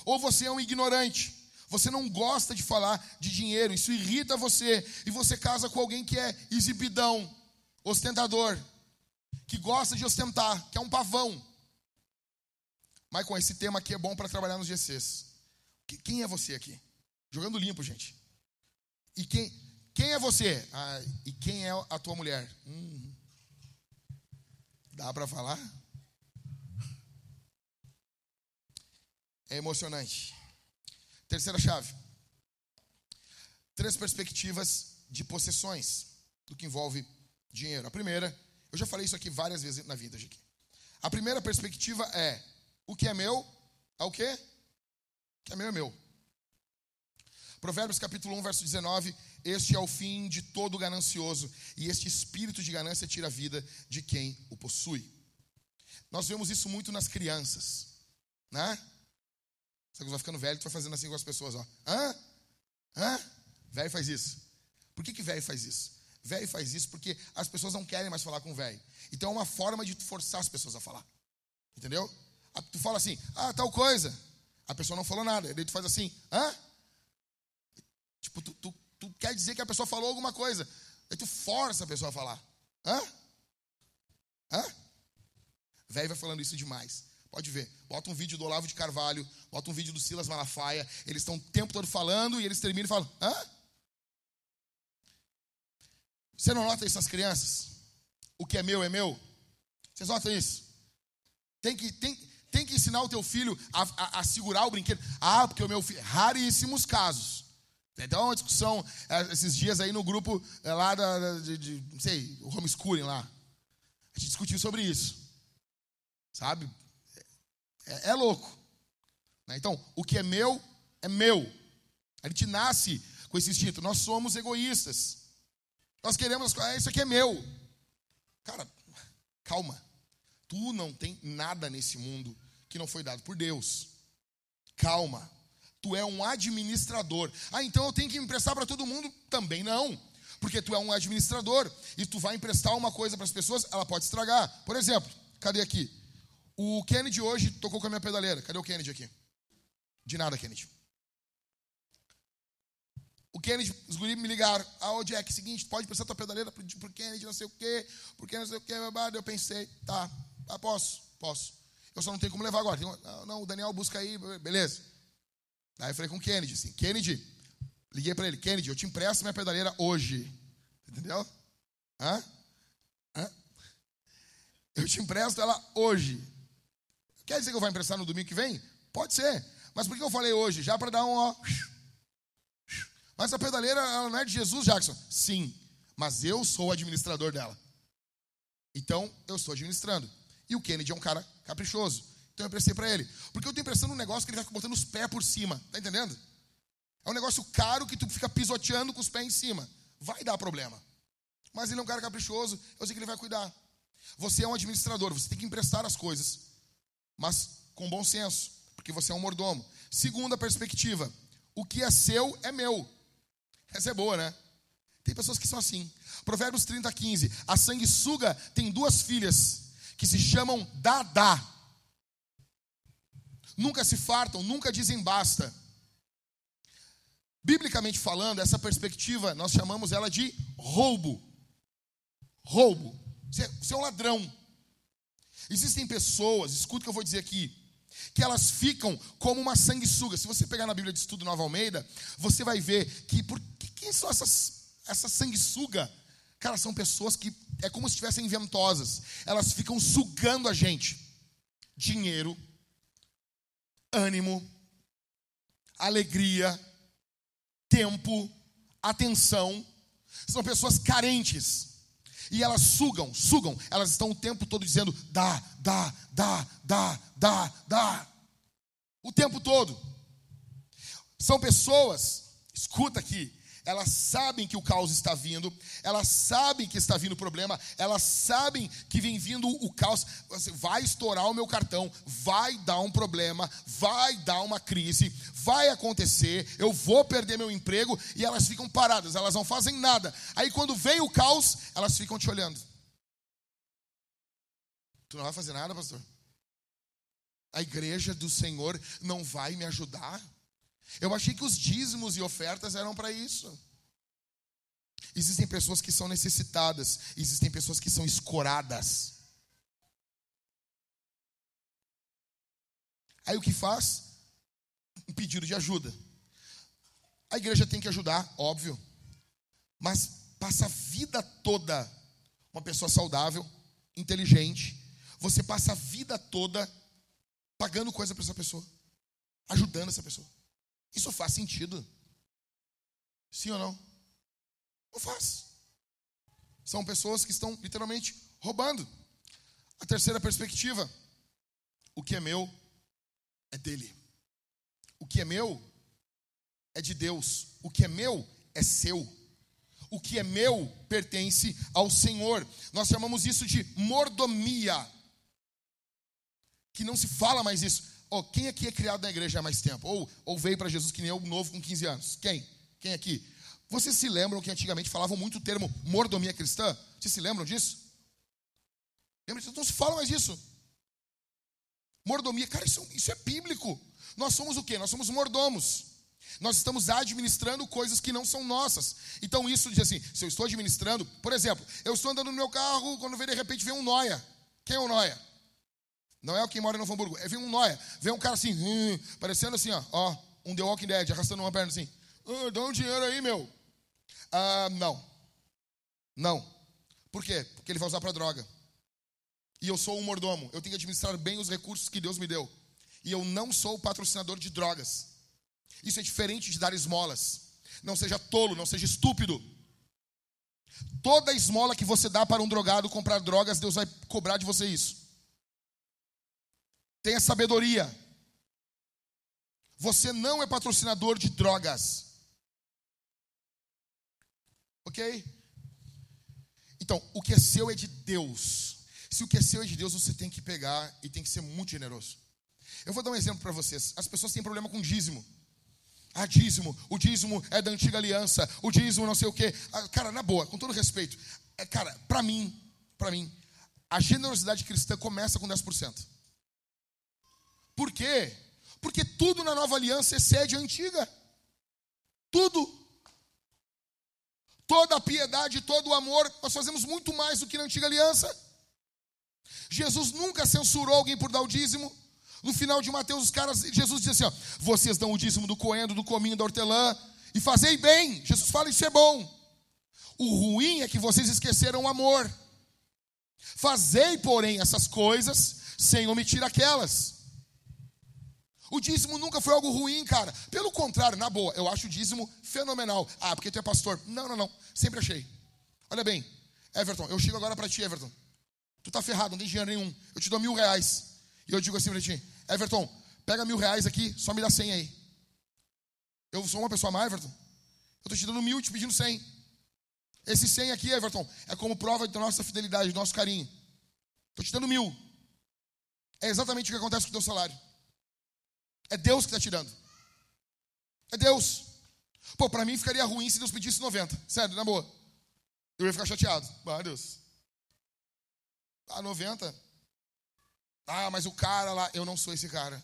Ou você é um ignorante, você não gosta de falar de dinheiro, isso irrita você. E você casa com alguém que é exibidão, ostentador, que gosta de ostentar, que é um pavão. Mas com esse tema aqui é bom para trabalhar nos GCs. Quem é você aqui? Jogando limpo, gente. E quem, quem é você? Ah, e quem é a tua mulher? Hum, dá para falar? É emocionante. Terceira chave. três perspectivas de possessões do que envolve dinheiro. A primeira, eu já falei isso aqui várias vezes na vida, aqui. A primeira perspectiva é: o que é meu é o quê? O que é meu é meu. Provérbios capítulo 1, verso 19: Este é o fim de todo ganancioso, e este espírito de ganância tira a vida de quem o possui. Nós vemos isso muito nas crianças, né? Você vai ficando velho, tu vai fazendo assim com as pessoas, ó. Hã? Hã? Velho faz isso. Por que, que velho faz isso? Velho faz isso porque as pessoas não querem mais falar com velho. Então é uma forma de forçar as pessoas a falar. Entendeu? Tu fala assim, ah, tal coisa. A pessoa não falou nada. Daí tu faz assim, hã? Tipo, tu, tu, tu quer dizer que a pessoa falou alguma coisa. Aí tu força a pessoa a falar. Hã? Hã? Velho vai falando isso demais. Pode ver. Bota um vídeo do Olavo de Carvalho, bota um vídeo do Silas Malafaia. Eles estão o tempo todo falando e eles terminam e falam: hã? Você não nota isso nas crianças? O que é meu é meu? Vocês notam isso? Tem que, tem, tem que ensinar o teu filho a, a, a segurar o brinquedo. Ah, porque o meu filho. Raríssimos casos. Então, uma discussão é, esses dias aí no grupo é, lá da, de, de, não sei, o homeschooling lá. A gente discutiu sobre isso. Sabe? É, é louco. Né? Então, o que é meu, é meu. A gente nasce com esse instinto. Nós somos egoístas. Nós queremos, ah, isso aqui é meu. Cara, calma. Tu não tem nada nesse mundo que não foi dado por Deus. Calma. Tu é um administrador. Ah, então eu tenho que emprestar para todo mundo? Também não. Porque tu é um administrador e tu vai emprestar uma coisa para as pessoas, ela pode estragar. Por exemplo, cadê aqui? O Kennedy hoje tocou com a minha pedaleira. Cadê o Kennedy aqui? De nada, Kennedy. O Kennedy, os guris me ligaram. Ah, ô Jack, seguinte, pode prestar tua pedaleira pro, pro Kennedy, não sei o quê, porque não sei o quê, babado. Eu pensei, tá, ah, posso, posso. Eu só não tenho como levar agora. Não, não, o Daniel busca aí, beleza. Aí eu falei com o Kennedy, assim, Kennedy, liguei para ele, Kennedy, eu te empresto minha pedaleira hoje. Entendeu? Hã? Hã? Eu te empresto ela hoje. Quer dizer que eu vou emprestar no domingo que vem? Pode ser. Mas por que eu falei hoje? Já para dar um ó. Mas a pedaleira ela não é de Jesus, Jackson? Sim. Mas eu sou o administrador dela. Então, eu estou administrando. E o Kennedy é um cara caprichoso. Então eu emprestei para ele. Porque eu estou emprestando um negócio que ele vai botando os pés por cima. Tá entendendo? É um negócio caro que tu fica pisoteando com os pés em cima. Vai dar problema. Mas ele é um cara caprichoso, eu sei que ele vai cuidar. Você é um administrador, você tem que emprestar as coisas mas com bom senso, porque você é um mordomo. Segunda perspectiva, o que é seu é meu. Essa é boa, né? Tem pessoas que são assim. Provérbios 30, 15. A sanguessuga tem duas filhas que se chamam Dadá. Nunca se fartam, nunca dizem basta. Biblicamente falando, essa perspectiva, nós chamamos ela de roubo. Roubo. Você é um ladrão. Existem pessoas, escuta o que eu vou dizer aqui, que elas ficam como uma sanguessuga. Se você pegar na Bíblia de Estudo Nova Almeida, você vai ver que por que, quem são essas essa sanguessuga? Cara, são pessoas que é como se estivessem ventosas. Elas ficam sugando a gente. Dinheiro, ânimo, alegria, tempo, atenção. São pessoas carentes. E elas sugam, sugam. Elas estão o tempo todo dizendo: dá, dá, dá, dá, dá, dá. O tempo todo. São pessoas, escuta aqui, elas sabem que o caos está vindo, elas sabem que está vindo o problema, elas sabem que vem vindo o caos. Vai estourar o meu cartão, vai dar um problema, vai dar uma crise, vai acontecer, eu vou perder meu emprego e elas ficam paradas, elas não fazem nada. Aí quando vem o caos, elas ficam te olhando. Tu não vai fazer nada, pastor? A igreja do Senhor não vai me ajudar? Eu achei que os dízimos e ofertas eram para isso. Existem pessoas que são necessitadas, existem pessoas que são escoradas. Aí o que faz? Um pedido de ajuda. A igreja tem que ajudar, óbvio, mas passa a vida toda uma pessoa saudável, inteligente, você passa a vida toda pagando coisa para essa pessoa, ajudando essa pessoa. Isso faz sentido. Sim ou não? Não faz. São pessoas que estão literalmente roubando. A terceira perspectiva: o que é meu é dele. O que é meu é de Deus. O que é meu é seu. O que é meu pertence ao Senhor. Nós chamamos isso de mordomia. Que não se fala mais isso. Oh, quem aqui é criado na igreja há mais tempo? Ou, ou veio para Jesus que nem eu, novo com 15 anos? Quem? Quem aqui? Vocês se lembram que antigamente falavam muito o termo mordomia cristã? Vocês se lembram disso? Lembra disso? Não se fala mais disso. Mordomia, cara, isso, isso é bíblico. Nós somos o quê? Nós somos mordomos. Nós estamos administrando coisas que não são nossas. Então isso diz assim, se eu estou administrando, por exemplo, eu estou andando no meu carro, quando de repente vem um noia. Quem é o noia? Não é o que mora em Novo Hamburgo, é vem um noia. Vem um cara assim, hum, parecendo assim, ó, ó, um The Walking Dead, arrastando uma perna assim. Ah, dá um dinheiro aí, meu. Ah, não. Não. Por quê? Porque ele vai usar para droga. E eu sou um mordomo. Eu tenho que administrar bem os recursos que Deus me deu. E eu não sou patrocinador de drogas. Isso é diferente de dar esmolas. Não seja tolo, não seja estúpido. Toda esmola que você dá para um drogado comprar drogas, Deus vai cobrar de você isso. Tenha sabedoria. Você não é patrocinador de drogas. Ok? Então, o que é seu é de Deus. Se o que é seu é de Deus, você tem que pegar e tem que ser muito generoso. Eu vou dar um exemplo para vocês. As pessoas têm problema com dízimo. Ah, dízimo, o dízimo é da antiga aliança, o dízimo não sei o quê. Ah, cara, na boa, com todo respeito. É, cara, para mim, para mim, a generosidade cristã começa com 10%. Por quê? Porque tudo na nova aliança excede a antiga. Tudo toda a piedade, todo o amor, nós fazemos muito mais do que na antiga aliança. Jesus nunca censurou alguém por dar o dízimo. No final de Mateus, os caras, Jesus diz assim: ó, vocês dão o dízimo do coentro, do cominho, da hortelã, e fazei bem. Jesus fala: isso é bom. O ruim é que vocês esqueceram o amor. Fazei, porém, essas coisas sem omitir aquelas. O dízimo nunca foi algo ruim, cara. Pelo contrário, na boa, eu acho o dízimo fenomenal. Ah, porque tu é pastor. Não, não, não. Sempre achei. Olha bem, Everton, eu chego agora para ti, Everton. Tu tá ferrado, não tem dinheiro nenhum. Eu te dou mil reais. E eu digo assim para ti, Everton, pega mil reais aqui, só me dá cem aí. Eu sou uma pessoa má, Everton. Eu tô te dando mil e te pedindo cem. Esse cem aqui, Everton, é como prova da nossa fidelidade, do nosso carinho. Tô te dando mil. É exatamente o que acontece com o teu salário. É Deus que está tirando. É Deus. Pô, para mim ficaria ruim se Deus pedisse 90. Sério, na boa. Eu ia ficar chateado. Ah, Deus. Ah, 90. Ah, mas o cara lá, eu não sou esse cara.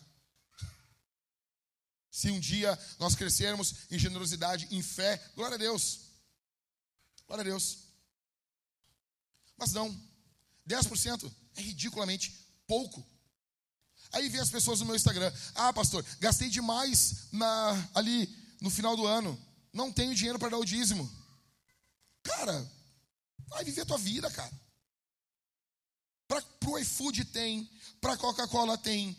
Se um dia nós crescermos em generosidade, em fé, glória a Deus. Glória a Deus. Mas não, 10% é ridiculamente pouco. Aí vem as pessoas no meu Instagram. Ah, pastor, gastei demais na, ali no final do ano. Não tenho dinheiro para dar o dízimo. Cara, vai viver a tua vida, cara. Para o iFood tem, para Coca-Cola tem,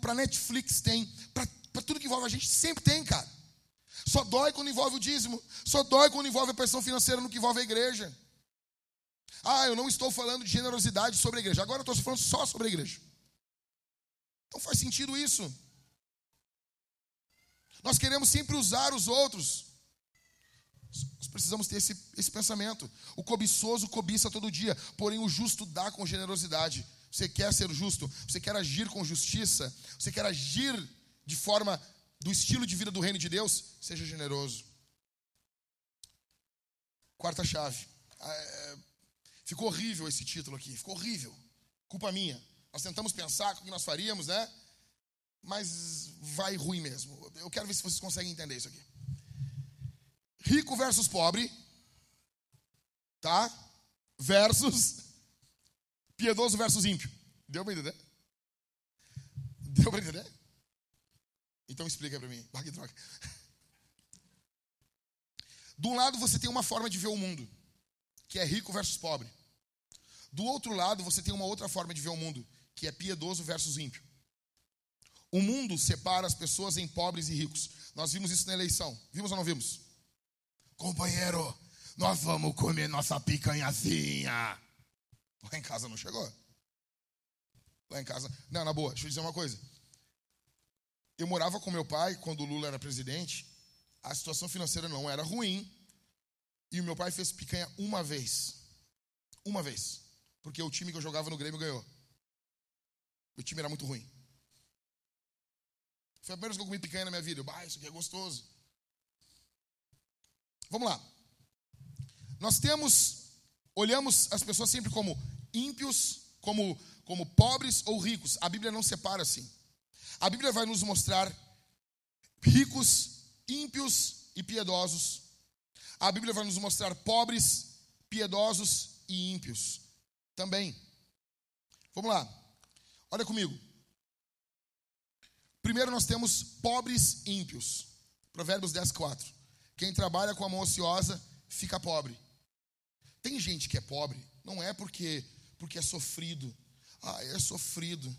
para Netflix tem, para tudo que envolve a gente sempre tem, cara. Só dói quando envolve o dízimo, só dói quando envolve a pressão financeira no que envolve a igreja. Ah, eu não estou falando de generosidade sobre a igreja, agora eu estou falando só sobre a igreja. Não faz sentido isso. Nós queremos sempre usar os outros. Nós precisamos ter esse, esse pensamento. O cobiçoso cobiça todo dia, porém o justo dá com generosidade. Você quer ser justo, você quer agir com justiça, você quer agir de forma do estilo de vida do reino de Deus, seja generoso. Quarta chave. Ah, é, ficou horrível esse título aqui, ficou horrível. Culpa minha. Nós tentamos pensar o que nós faríamos, né? Mas vai ruim mesmo. Eu quero ver se vocês conseguem entender isso aqui. Rico versus pobre, tá? Versus piedoso versus ímpio. Deu para entender? Deu para entender? Então explica para mim. Ah, que droga. Do um lado você tem uma forma de ver o mundo, que é rico versus pobre. Do outro lado você tem uma outra forma de ver o mundo, que é piedoso versus ímpio. O mundo separa as pessoas em pobres e ricos. Nós vimos isso na eleição. Vimos ou não vimos? companheiro, nós vamos comer nossa picanhazinha. Lá em casa não chegou. Lá em casa. Não, na boa, deixa eu dizer uma coisa. Eu morava com meu pai quando o Lula era presidente. A situação financeira não era ruim. E o meu pai fez picanha uma vez. Uma vez. Porque o time que eu jogava no Grêmio ganhou. O time era muito ruim. Foi a primeira vez que eu comi picanha na minha vida. Eu, ah, isso aqui é gostoso. Vamos lá. Nós temos, olhamos as pessoas sempre como ímpios, como, como pobres ou ricos. A Bíblia não separa assim. A Bíblia vai nos mostrar ricos, ímpios e piedosos. A Bíblia vai nos mostrar pobres, piedosos e ímpios também. Vamos lá. Olha comigo. Primeiro nós temos pobres ímpios. Provérbios 10, 4. Quem trabalha com a mão ociosa fica pobre. Tem gente que é pobre, não é porque, porque é sofrido. Ah, é sofrido.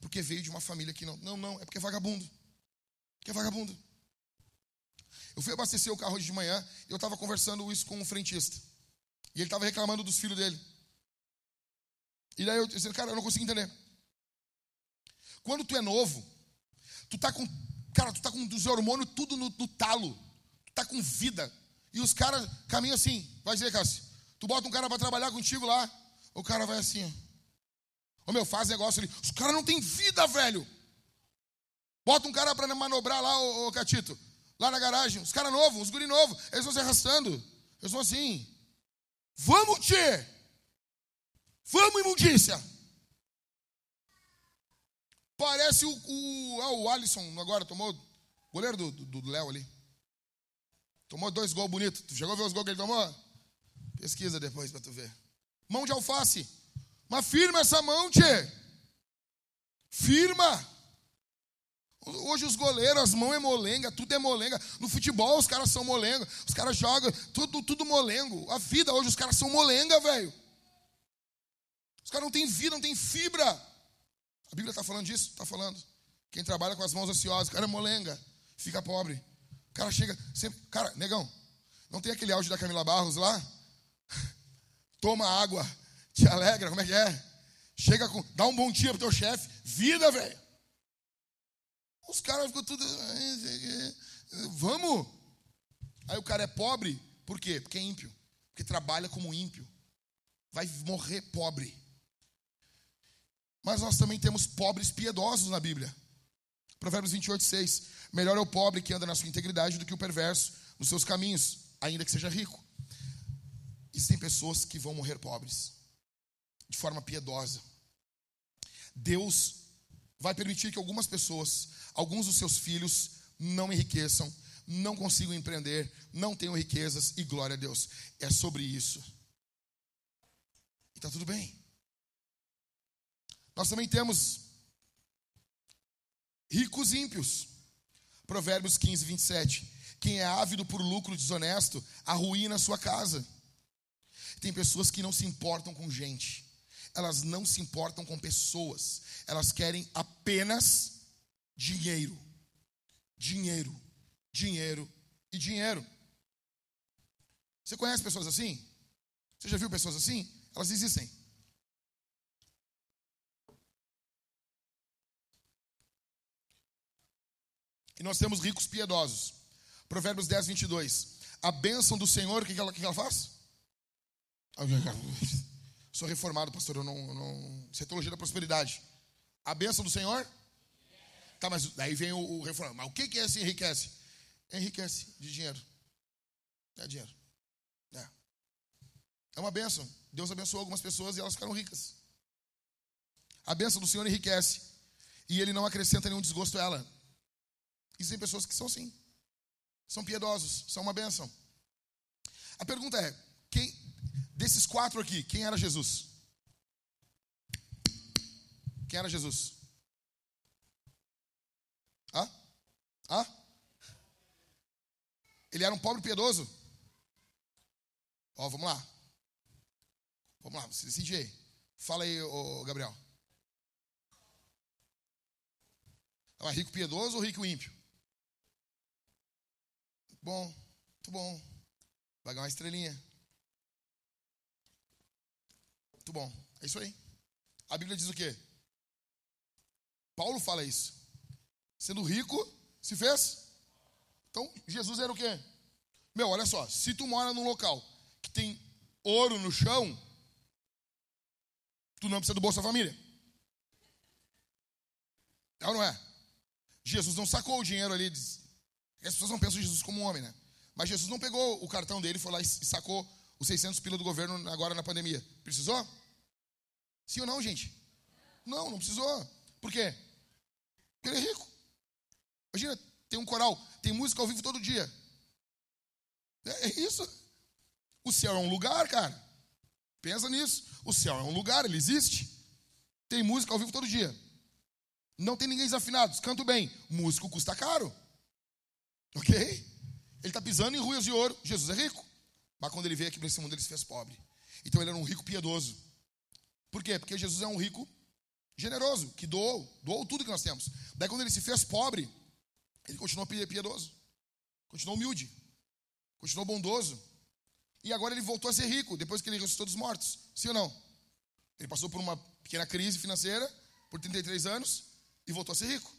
Porque veio de uma família que não. Não, não, é porque é vagabundo. Porque é vagabundo. Eu fui abastecer o carro hoje de manhã e eu estava conversando isso com um frentista. E ele estava reclamando dos filhos dele. E daí eu disse, cara, eu não consigo entender. Quando tu é novo, tu tá com, cara, tu tá com os hormônios tudo no, no talo. Tu tá com vida. E os caras caminham assim. Vai dizer, Cássio, tu bota um cara para trabalhar contigo lá, o cara vai assim. Ô meu, faz negócio ali. Os caras não têm vida, velho. Bota um cara para manobrar lá, ô Catito. Lá na garagem. Os caras novos, os guri novos. Eles vão se arrastando. Eles vão assim. Vamos, tchê! Vamos, imundícia! Parece o, o, ah, o Alisson agora, tomou. Goleiro do Léo ali. Tomou dois gols bonitos. Tu chegou a ver os gols que ele tomou? Pesquisa depois para tu ver. Mão de alface. Mas firma essa mão, tchê. Firma. Hoje os goleiros, as mãos é molenga, tudo é molenga. No futebol os caras são molenga. Os caras jogam, tudo, tudo molengo. A vida hoje os caras são molenga, velho. Os caras não têm vida, não têm fibra. A Bíblia está falando disso? Está falando. Quem trabalha com as mãos ociosas, o cara é molenga, fica pobre. O cara chega sempre. Cara, negão, não tem aquele áudio da Camila Barros lá? Toma água, te alegra, como é que é? Chega com. Dá um bom dia pro teu chefe. Vida, velho. Os caras ficam tudo. Vamos! Aí o cara é pobre, por quê? Porque é ímpio. Porque trabalha como ímpio. Vai morrer pobre. Mas nós também temos pobres piedosos na Bíblia. Provérbios 28, 6. Melhor é o pobre que anda na sua integridade do que o perverso nos seus caminhos, ainda que seja rico. Existem pessoas que vão morrer pobres, de forma piedosa. Deus vai permitir que algumas pessoas, alguns dos seus filhos, não enriqueçam, não consigam empreender, não tenham riquezas, e glória a Deus. É sobre isso. E está tudo bem. Nós também temos ricos ímpios. Provérbios 15, 27. Quem é ávido por lucro desonesto, arruína sua casa. Tem pessoas que não se importam com gente. Elas não se importam com pessoas. Elas querem apenas dinheiro. Dinheiro, dinheiro e dinheiro. Você conhece pessoas assim? Você já viu pessoas assim? Elas existem. E nós temos ricos piedosos. Provérbios 10, 22. A bênção do Senhor, o que ela, que ela faz? Sou reformado, pastor, eu não, não. Isso é teologia da prosperidade. A bênção do Senhor? Tá, mas daí vem o, o reformado. Mas o que, que é se enriquece? Enriquece de dinheiro. É dinheiro. É. É uma bênção. Deus abençoou algumas pessoas e elas ficaram ricas. A bênção do Senhor enriquece. E ele não acrescenta nenhum desgosto a ela. Existem pessoas que são assim. São piedosos, são uma bênção. A pergunta é: quem desses quatro aqui, quem era Jesus? Quem era Jesus? Hã? Hã? Ele era um pobre piedoso? Ó, vamos lá. Vamos lá, você decide aí. Fala aí, ô, Gabriel. Era rico piedoso ou rico ímpio? Bom, muito bom. Pagar uma estrelinha. Muito bom. É isso aí. A Bíblia diz o quê? Paulo fala isso. Sendo rico, se fez? Então, Jesus era o quê? Meu, olha só. Se tu mora num local que tem ouro no chão, tu não precisa do Bolsa Família. É ou não é? Jesus não sacou o dinheiro ali. As pessoas não pensam em Jesus como um homem, né? Mas Jesus não pegou o cartão dele, foi lá e sacou os 600 pila do governo agora na pandemia. Precisou? Sim ou não, gente? Não, não precisou. Por quê? Porque ele é rico. Imagina, tem um coral, tem música ao vivo todo dia. É, é isso. O céu é um lugar, cara. Pensa nisso. O céu é um lugar, ele existe. Tem música ao vivo todo dia. Não tem ninguém desafinado. Canto bem. Músico custa caro. Ok? Ele está pisando em ruas de ouro. Jesus é rico. Mas quando ele veio aqui para esse mundo, ele se fez pobre. Então ele era um rico piedoso. Por quê? Porque Jesus é um rico generoso, que doou, doou tudo que nós temos. Daí quando ele se fez pobre, ele continuou piedoso. Continuou humilde. Continuou bondoso. E agora ele voltou a ser rico, depois que ele ressuscitou dos mortos. Sim ou não? Ele passou por uma pequena crise financeira, por 33 anos, e voltou a ser rico.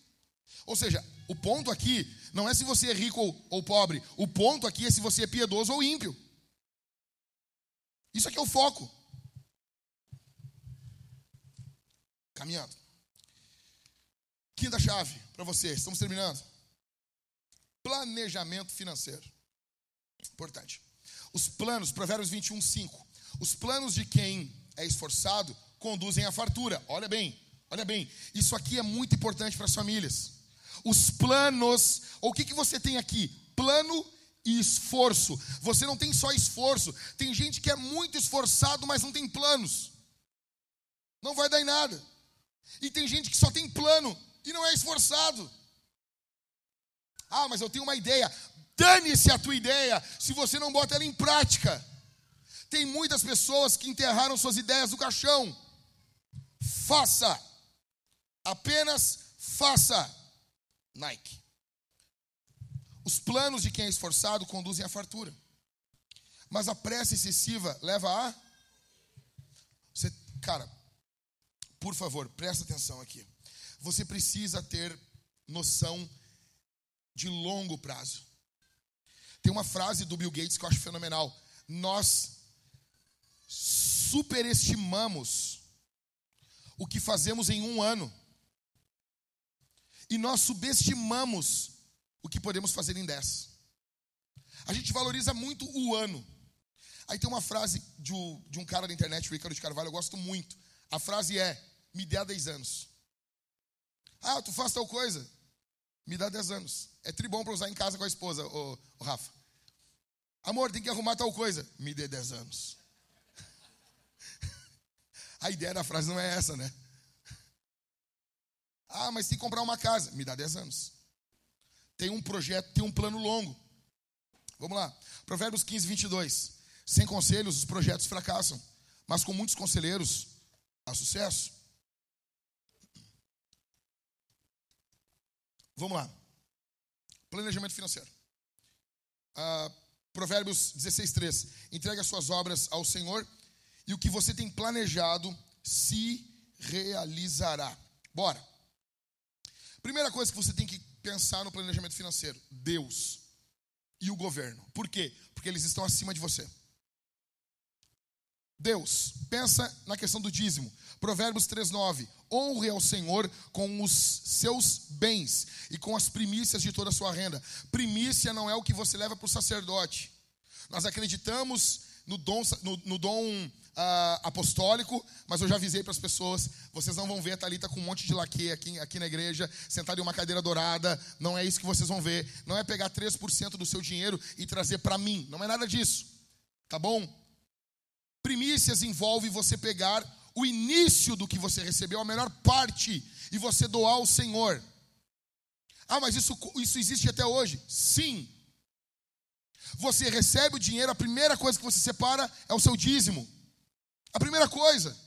Ou seja, o ponto aqui não é se você é rico ou, ou pobre, o ponto aqui é se você é piedoso ou ímpio. Isso aqui é o foco. Caminhando. Quinta chave para você, estamos terminando. Planejamento financeiro. Importante. Os planos, Provérbios 21, 5. Os planos de quem é esforçado conduzem à fartura. Olha bem, olha bem. Isso aqui é muito importante para as famílias. Os planos, o que, que você tem aqui? Plano e esforço. Você não tem só esforço. Tem gente que é muito esforçado, mas não tem planos. Não vai dar em nada. E tem gente que só tem plano e não é esforçado. Ah, mas eu tenho uma ideia. Dane-se a tua ideia se você não bota ela em prática. Tem muitas pessoas que enterraram suas ideias no caixão. Faça. Apenas faça. Nike. Os planos de quem é esforçado conduzem à fartura. Mas a pressa excessiva leva a. Você, cara, por favor, presta atenção aqui. Você precisa ter noção de longo prazo. Tem uma frase do Bill Gates que eu acho fenomenal. Nós superestimamos o que fazemos em um ano. E nós subestimamos o que podemos fazer em dez. A gente valoriza muito o ano. Aí tem uma frase de um, cara da internet, o Ricardo de Carvalho, eu gosto muito. A frase é: me dê 10 anos. Ah, tu faz tal coisa? Me dá 10 anos. É tribom para usar em casa com a esposa, o Rafa. Amor, tem que arrumar tal coisa. Me dê 10 anos. A ideia da frase não é essa, né? Ah, mas tem que comprar uma casa. Me dá 10 anos. Tem um projeto, tem um plano longo. Vamos lá. Provérbios 15, 22. Sem conselhos, os projetos fracassam. Mas com muitos conselheiros, há sucesso. Vamos lá. Planejamento financeiro. Ah, Provérbios 16, 3. Entregue as suas obras ao Senhor e o que você tem planejado se realizará. Bora. Primeira coisa que você tem que pensar no planejamento financeiro: Deus e o governo. Por quê? Porque eles estão acima de você. Deus, pensa na questão do dízimo. Provérbios 3:9. Honre ao Senhor com os seus bens e com as primícias de toda a sua renda. Primícia não é o que você leva para o sacerdote. Nós acreditamos no dom, no, no dom uh, apostólico, mas eu já avisei para as pessoas: vocês não vão ver a Thalita com um monte de laque aqui, aqui na igreja, sentada em uma cadeira dourada. Não é isso que vocês vão ver. Não é pegar 3% do seu dinheiro e trazer para mim. Não é nada disso. Tá bom? Primícias envolve você pegar o início do que você recebeu, a melhor parte, e você doar ao Senhor. Ah, mas isso, isso existe até hoje? Sim. Você recebe o dinheiro, a primeira coisa que você separa é o seu dízimo. A primeira coisa.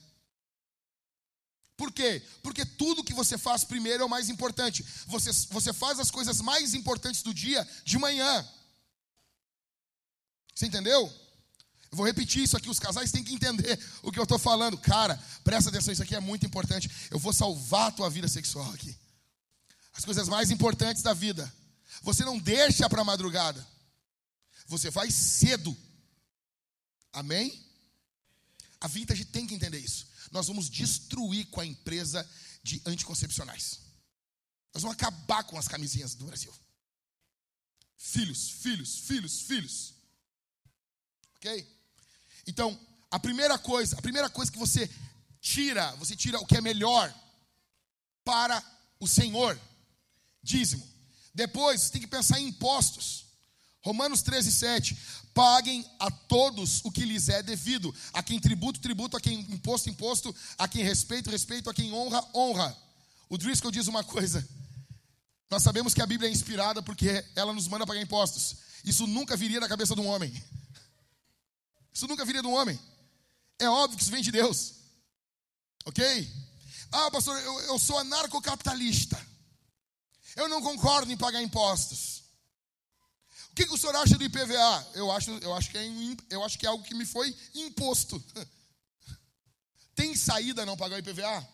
Por quê? Porque tudo que você faz primeiro é o mais importante. Você, você faz as coisas mais importantes do dia de manhã. Você entendeu? Eu vou repetir isso aqui, os casais têm que entender o que eu estou falando. Cara, presta atenção, isso aqui é muito importante. Eu vou salvar a tua vida sexual aqui. As coisas mais importantes da vida. Você não deixa para madrugada. Você faz cedo. Amém? A Vintage tem que entender isso. Nós vamos destruir com a empresa de anticoncepcionais. Nós vamos acabar com as camisinhas do Brasil. Filhos, filhos, filhos, filhos. Ok? Então, a primeira coisa, a primeira coisa que você tira, você tira o que é melhor para o Senhor, dízimo. Depois, você tem que pensar em impostos. Romanos 13, 7. Paguem a todos o que lhes é devido. A quem tributo, tributo. A quem imposto, imposto. A quem respeito, respeito. A quem honra, honra. O Driscoll diz uma coisa. Nós sabemos que a Bíblia é inspirada porque ela nos manda pagar impostos. Isso nunca viria da cabeça de um homem. Isso nunca viria de um homem. É óbvio que isso vem de Deus. Ok? Ah, pastor, eu, eu sou anarcocapitalista. Eu não concordo em pagar impostos. O que, que o senhor acha do IPVA? Eu acho, eu, acho que é, eu acho que é algo que me foi imposto. Tem saída não pagar o IPVA?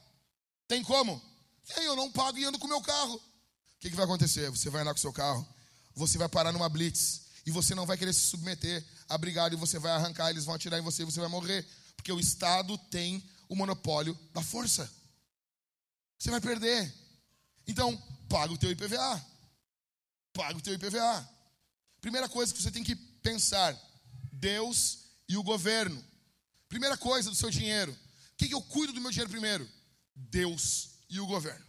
Tem como? Tem, eu não pago e ando com o meu carro. O que, que vai acontecer? Você vai andar com o seu carro, você vai parar numa blitz e você não vai querer se submeter a brigada e você vai arrancar, eles vão atirar em você e você vai morrer. Porque o Estado tem o monopólio da força. Você vai perder. Então, paga o teu IPVA. Paga o teu IPVA. Primeira coisa que você tem que pensar: Deus e o governo. Primeira coisa do seu dinheiro. O que, eu cuido do meu dinheiro primeiro? Deus e o governo.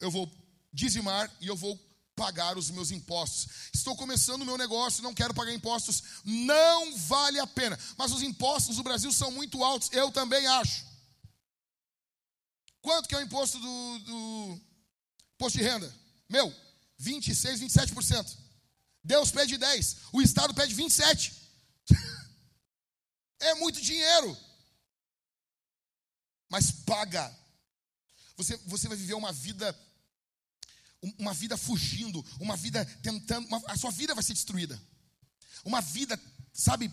Eu vou dizimar e eu vou pagar os meus impostos. Estou começando o meu negócio, não quero pagar impostos. Não vale a pena. Mas os impostos no Brasil são muito altos, eu também acho. Quanto que é o imposto do, do imposto de renda? Meu, 26, 27%. Deus pede 10, o Estado pede 27. é muito dinheiro. Mas paga. Você, você vai viver uma vida uma vida fugindo, uma vida tentando, uma, a sua vida vai ser destruída. Uma vida, sabe,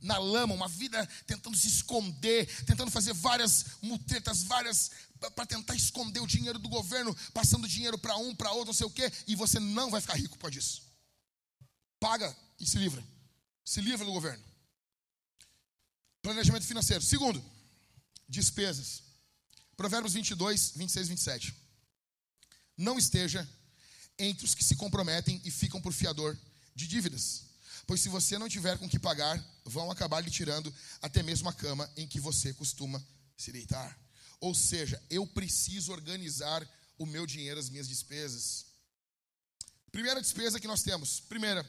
na lama, uma vida tentando se esconder, tentando fazer várias mutretas, várias para tentar esconder o dinheiro do governo, passando dinheiro para um, para outro, não sei o quê, e você não vai ficar rico por disso. Paga e se livra. Se livra do governo. Planejamento financeiro. Segundo, despesas. Provérbios 22, 26 e 27 não esteja entre os que se comprometem e ficam por fiador de dívidas. Pois se você não tiver com que pagar, vão acabar lhe tirando até mesmo a cama em que você costuma se deitar. Ou seja, eu preciso organizar o meu dinheiro, as minhas despesas. Primeira despesa que nós temos, primeira,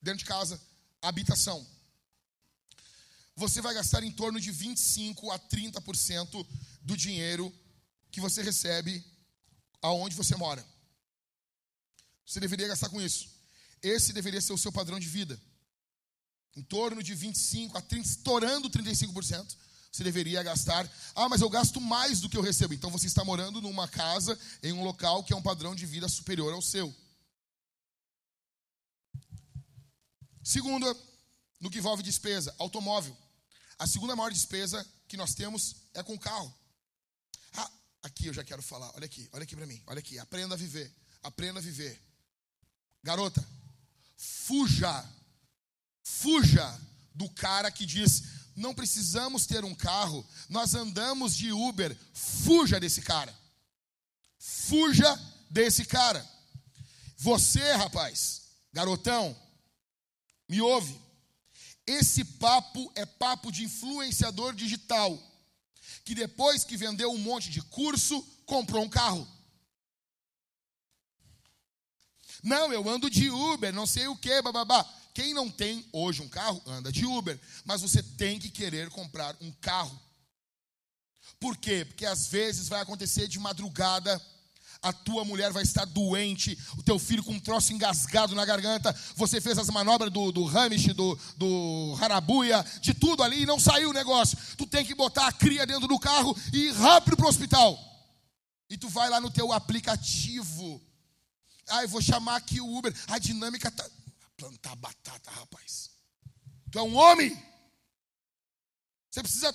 dentro de casa, habitação. Você vai gastar em torno de 25 a 30% do dinheiro que você recebe aonde você mora. Você deveria gastar com isso. Esse deveria ser o seu padrão de vida. Em torno de 25 a 30, estourando 35%, você deveria gastar. Ah, mas eu gasto mais do que eu recebo. Então você está morando numa casa, em um local que é um padrão de vida superior ao seu. Segunda, no que envolve despesa, automóvel. A segunda maior despesa que nós temos é com o carro. Aqui eu já quero falar. Olha aqui, olha aqui para mim. Olha aqui. Aprenda a viver. Aprenda a viver. Garota, fuja. Fuja do cara que diz: não precisamos ter um carro, nós andamos de Uber. Fuja desse cara. Fuja desse cara. Você, rapaz, garotão, me ouve. Esse papo é papo de influenciador digital que depois que vendeu um monte de curso, comprou um carro. Não, eu ando de Uber, não sei o que, bababá. Quem não tem hoje um carro, anda de Uber. Mas você tem que querer comprar um carro. Por quê? Porque às vezes vai acontecer de madrugada a tua mulher vai estar doente, o teu filho com um troço engasgado na garganta, você fez as manobras do, do Hamish, do, do Harabuya, de tudo ali e não saiu o negócio. Tu tem que botar a cria dentro do carro e ir rápido para o hospital. E tu vai lá no teu aplicativo. Ah, eu vou chamar aqui o Uber. A dinâmica tá. Plantar batata, rapaz. Tu é um homem. Você precisa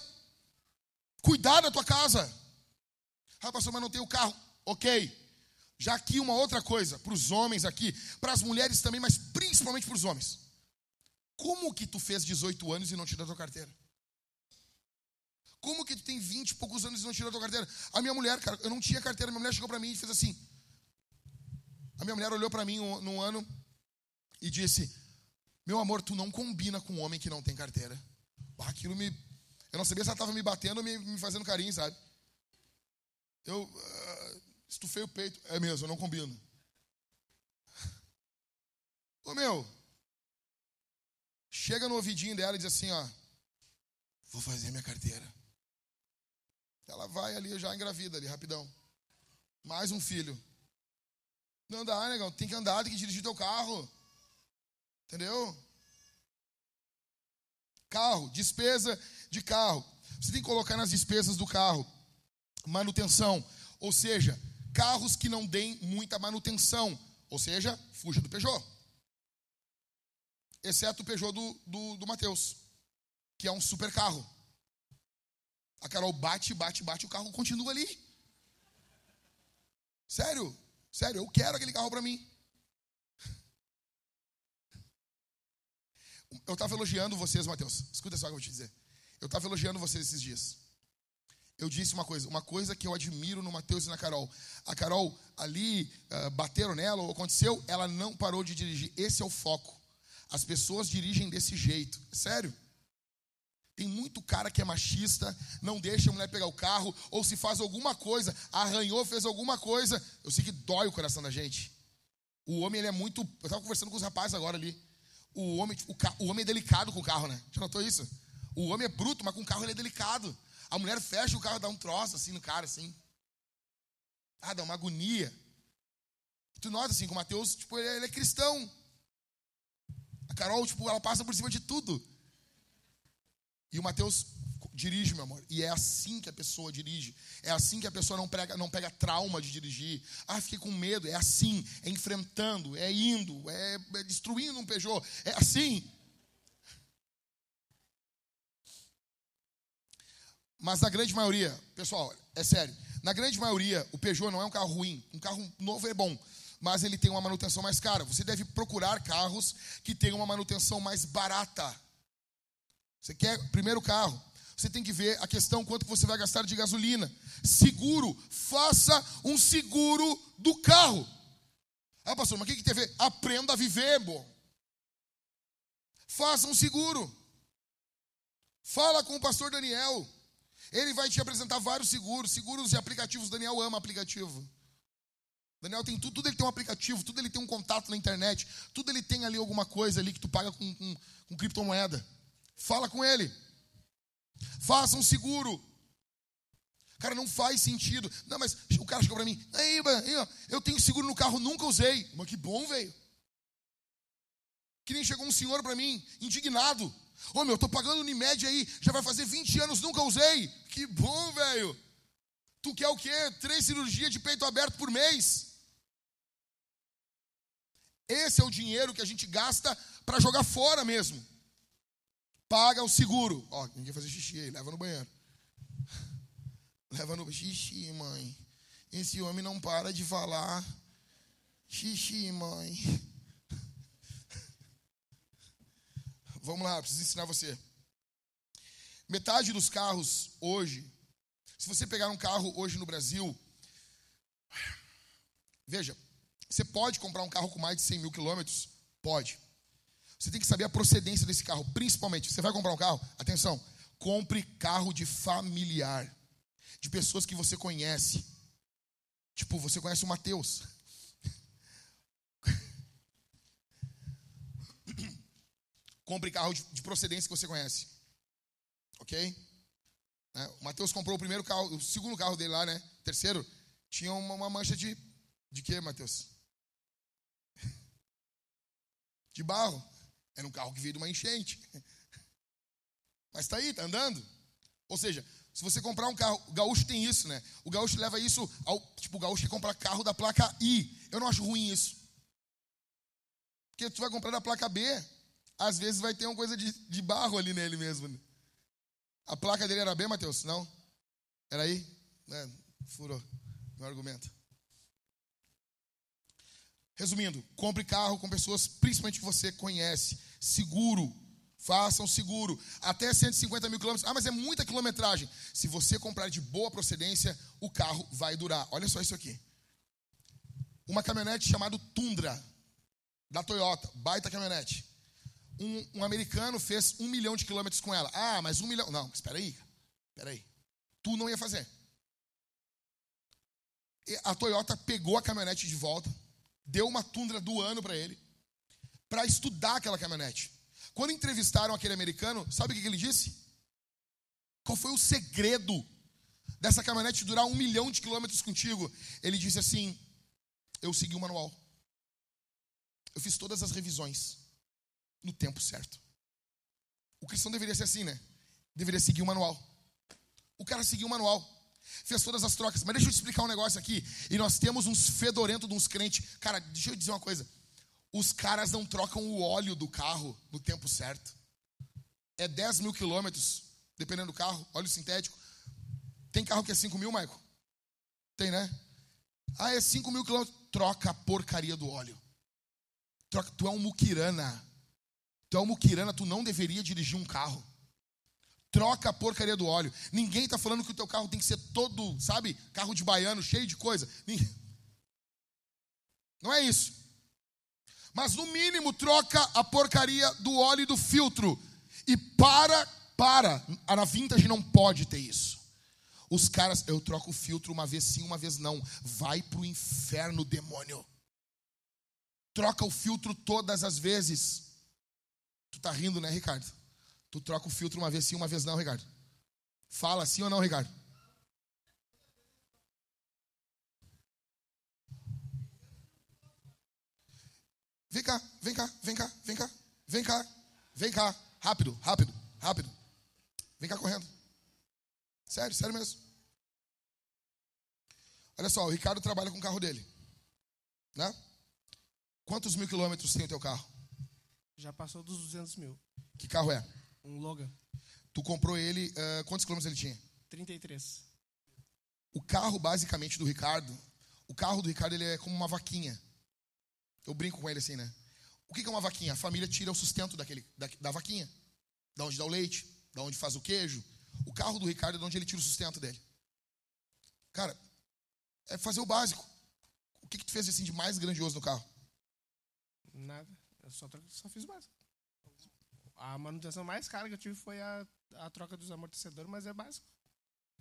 cuidar da tua casa. Pastor, mas não tenho carro. Ok. Já aqui uma outra coisa, para os homens aqui, para as mulheres também, mas principalmente para os homens. Como que tu fez 18 anos e não tirou a tua carteira? Como que tu tem 20 e poucos anos e não tirou a tua carteira? A minha mulher, cara, eu não tinha carteira, minha mulher chegou para mim e fez assim. A minha mulher olhou para mim num ano e disse: Meu amor, tu não combina com um homem que não tem carteira. aquilo me. Eu não sabia se ela estava me batendo ou me, me fazendo carinho, sabe? Eu. Uh, estufei o peito. É mesmo, eu não combino. Ô meu, chega no ouvidinho dela e diz assim: Ó, vou fazer minha carteira. Ela vai ali, já engravida ali, rapidão. Mais um filho. Não dá, negão. Tem que andar, tem que dirigir teu carro. Entendeu? Carro, despesa de carro. Você tem que colocar nas despesas do carro manutenção, ou seja, carros que não deem muita manutenção, ou seja, fuja do Peugeot. Exceto o Peugeot do, do, do Matheus, que é um super carro. A Carol bate, bate, bate, o carro continua ali. Sério, sério, eu quero aquele carro para mim. Eu estava elogiando vocês, Mateus. Escuta só o que eu vou te dizer. Eu estava elogiando vocês esses dias. Eu disse uma coisa, uma coisa que eu admiro no Mateus e na Carol. A Carol ali uh, bateram nela, ou aconteceu, ela não parou de dirigir. Esse é o foco. As pessoas dirigem desse jeito. Sério. Tem muito cara que é machista, não deixa a mulher pegar o carro, ou se faz alguma coisa, arranhou, fez alguma coisa. Eu sei que dói o coração da gente. O homem, ele é muito. Eu estava conversando com os rapazes agora ali. O homem, o, o homem é delicado com o carro, né? Já notou isso? O homem é bruto, mas com o carro ele é delicado. A mulher fecha o carro, dá um troço assim no cara, assim. Ah, dá uma agonia. tu nota assim, que o Mateus, tipo, ele é, ele é cristão. A Carol, tipo, ela passa por cima de tudo. E o Mateus dirige, meu amor. E é assim que a pessoa dirige. É assim que a pessoa não pega, não pega trauma de dirigir. Ah, fiquei com medo. É assim. É enfrentando, é indo, é, é destruindo um Peugeot. É assim. Mas na grande maioria, pessoal, é sério. Na grande maioria, o Peugeot não é um carro ruim. Um carro novo é bom mas ele tem uma manutenção mais cara. Você deve procurar carros que tenham uma manutenção mais barata. Você quer primeiro carro. Você tem que ver a questão quanto você vai gastar de gasolina. Seguro, faça um seguro do carro. Ah, pastor, mas o que, tem a ver? Aprenda a viver, bom. Faça um seguro. Fala com o pastor Daniel. Ele vai te apresentar vários seguros, seguros e aplicativos. Daniel ama aplicativo. Daniel tem tudo, tudo ele tem um aplicativo, tudo ele tem um contato na internet, tudo ele tem ali alguma coisa ali que tu paga com, com, com criptomoeda. Fala com ele. Faça um seguro. Cara, não faz sentido. Não, mas o cara chegou para mim. Aí, eu tenho seguro no carro, nunca usei. Mas que bom, velho. Que nem chegou um senhor para mim, indignado. Ô meu, tô pagando Unimed aí, já vai fazer 20 anos, nunca usei. Que bom, velho. Tu quer o quê? Três cirurgias de peito aberto por mês? Esse é o dinheiro que a gente gasta para jogar fora mesmo paga o seguro. Ó, ninguém fazer xixi aí, leva no banheiro. Leva no xixi, mãe. Esse homem não para de falar. Xixi, mãe. Vamos lá, preciso ensinar você. Metade dos carros hoje, se você pegar um carro hoje no Brasil, veja, você pode comprar um carro com mais de 100 mil quilômetros? Pode. Você tem que saber a procedência desse carro. Principalmente, você vai comprar um carro, atenção, compre carro de familiar, de pessoas que você conhece. Tipo, você conhece o Mateus. Compre carro de, de, procedência que você conhece. Ok? É, o Mateus comprou o primeiro carro, o segundo carro dele lá, né? terceiro, tinha uma, uma mancha de. De quê, Mateus? De barro. Era um carro que veio de uma enchente. Mas está aí, está andando. Ou seja, se você comprar um carro, o gaúcho tem isso, né? O gaúcho leva isso ao. Tipo, o gaúcho quer comprar carro da placa I. Eu não acho ruim isso. Porque tu vai comprar da placa B. Às vezes vai ter uma coisa de, de barro ali nele mesmo. né? A placa dele era B, Matheus? Não? Era aí? É, furou meu argumento. Resumindo, compre carro com pessoas, principalmente que você conhece. Seguro. Façam seguro. Até 150 mil quilômetros. Ah, mas é muita quilometragem. Se você comprar de boa procedência, o carro vai durar. Olha só isso aqui. Uma caminhonete chamada Tundra, da Toyota. Baita caminhonete. Um, um americano fez um milhão de quilômetros com ela. Ah, mas um milhão. Não, espera aí. Espera aí. Tu não ia fazer. E a Toyota pegou a caminhonete de volta deu uma tundra do ano para ele, para estudar aquela caminhonete. Quando entrevistaram aquele americano, sabe o que ele disse? Qual foi o segredo dessa caminhonete durar um milhão de quilômetros contigo? Ele disse assim: Eu segui o manual. Eu fiz todas as revisões no tempo certo. O cristão deveria ser assim, né? Deveria seguir o manual. O cara seguiu o manual fez todas as trocas. Mas deixa eu te explicar um negócio aqui. E nós temos uns fedorentos de uns crentes. Cara, deixa eu dizer uma coisa. Os caras não trocam o óleo do carro no tempo certo. É 10 mil quilômetros, dependendo do carro, óleo sintético. Tem carro que é 5 mil, Maico? Tem, né? Ah, é 5 mil quilômetros. Troca a porcaria do óleo. Troca. Tu é um muquirana. Tu é um muquirana, tu não deveria dirigir um carro troca a porcaria do óleo. Ninguém está falando que o teu carro tem que ser todo, sabe, carro de baiano, cheio de coisa. Não é isso. Mas no mínimo troca a porcaria do óleo e do filtro. E para, para. A na vintage não pode ter isso. Os caras, eu troco o filtro uma vez sim, uma vez não. Vai pro inferno, demônio. Troca o filtro todas as vezes. Tu tá rindo, né, Ricardo? Tu troca o filtro uma vez sim, uma vez não, Ricardo. Fala sim ou não, Ricardo? Vem cá, vem cá, vem cá, vem cá, vem cá, vem cá. Rápido, rápido, rápido. Vem cá correndo. Sério, sério mesmo. Olha só, o Ricardo trabalha com o carro dele. Né? Quantos mil quilômetros tem o teu carro? Já passou dos 200 mil. Que carro é? Um Logan. Tu comprou ele, uh, quantos quilômetros ele tinha? 33. O carro, basicamente, do Ricardo, o carro do Ricardo ele é como uma vaquinha. Eu brinco com ele assim, né? O que é uma vaquinha? A família tira o sustento daquele, da, da vaquinha. Da onde dá o leite, da onde faz o queijo. O carro do Ricardo é de onde ele tira o sustento dele. Cara, é fazer o básico. O que, que tu fez assim de mais grandioso no carro? Nada. Eu só, só fiz básico a manutenção mais cara que eu tive foi a, a troca dos amortecedores, mas é básico.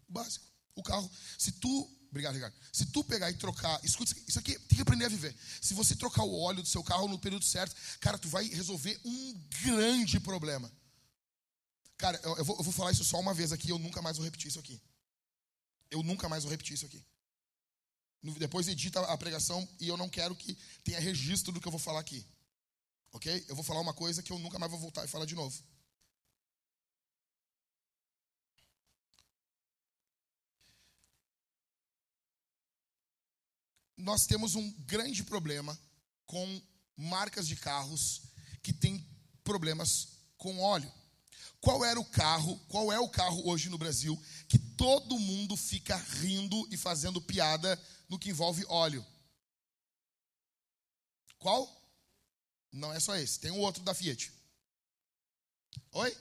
Básico. O carro, se tu, obrigado, Ricardo. Se tu pegar e trocar, escuta, isso aqui tem que aprender a viver. Se você trocar o óleo do seu carro no período certo, cara, tu vai resolver um grande problema. Cara, eu, eu, vou, eu vou falar isso só uma vez aqui, eu nunca mais vou repetir isso aqui. Eu nunca mais vou repetir isso aqui. Depois edita a pregação e eu não quero que tenha registro do que eu vou falar aqui. Ok? Eu vou falar uma coisa que eu nunca mais vou voltar e falar de novo. Nós temos um grande problema com marcas de carros que têm problemas com óleo. Qual era o carro, qual é o carro hoje no Brasil que todo mundo fica rindo e fazendo piada no que envolve óleo? Qual? Não é só esse, tem um outro da Fiat. Oi?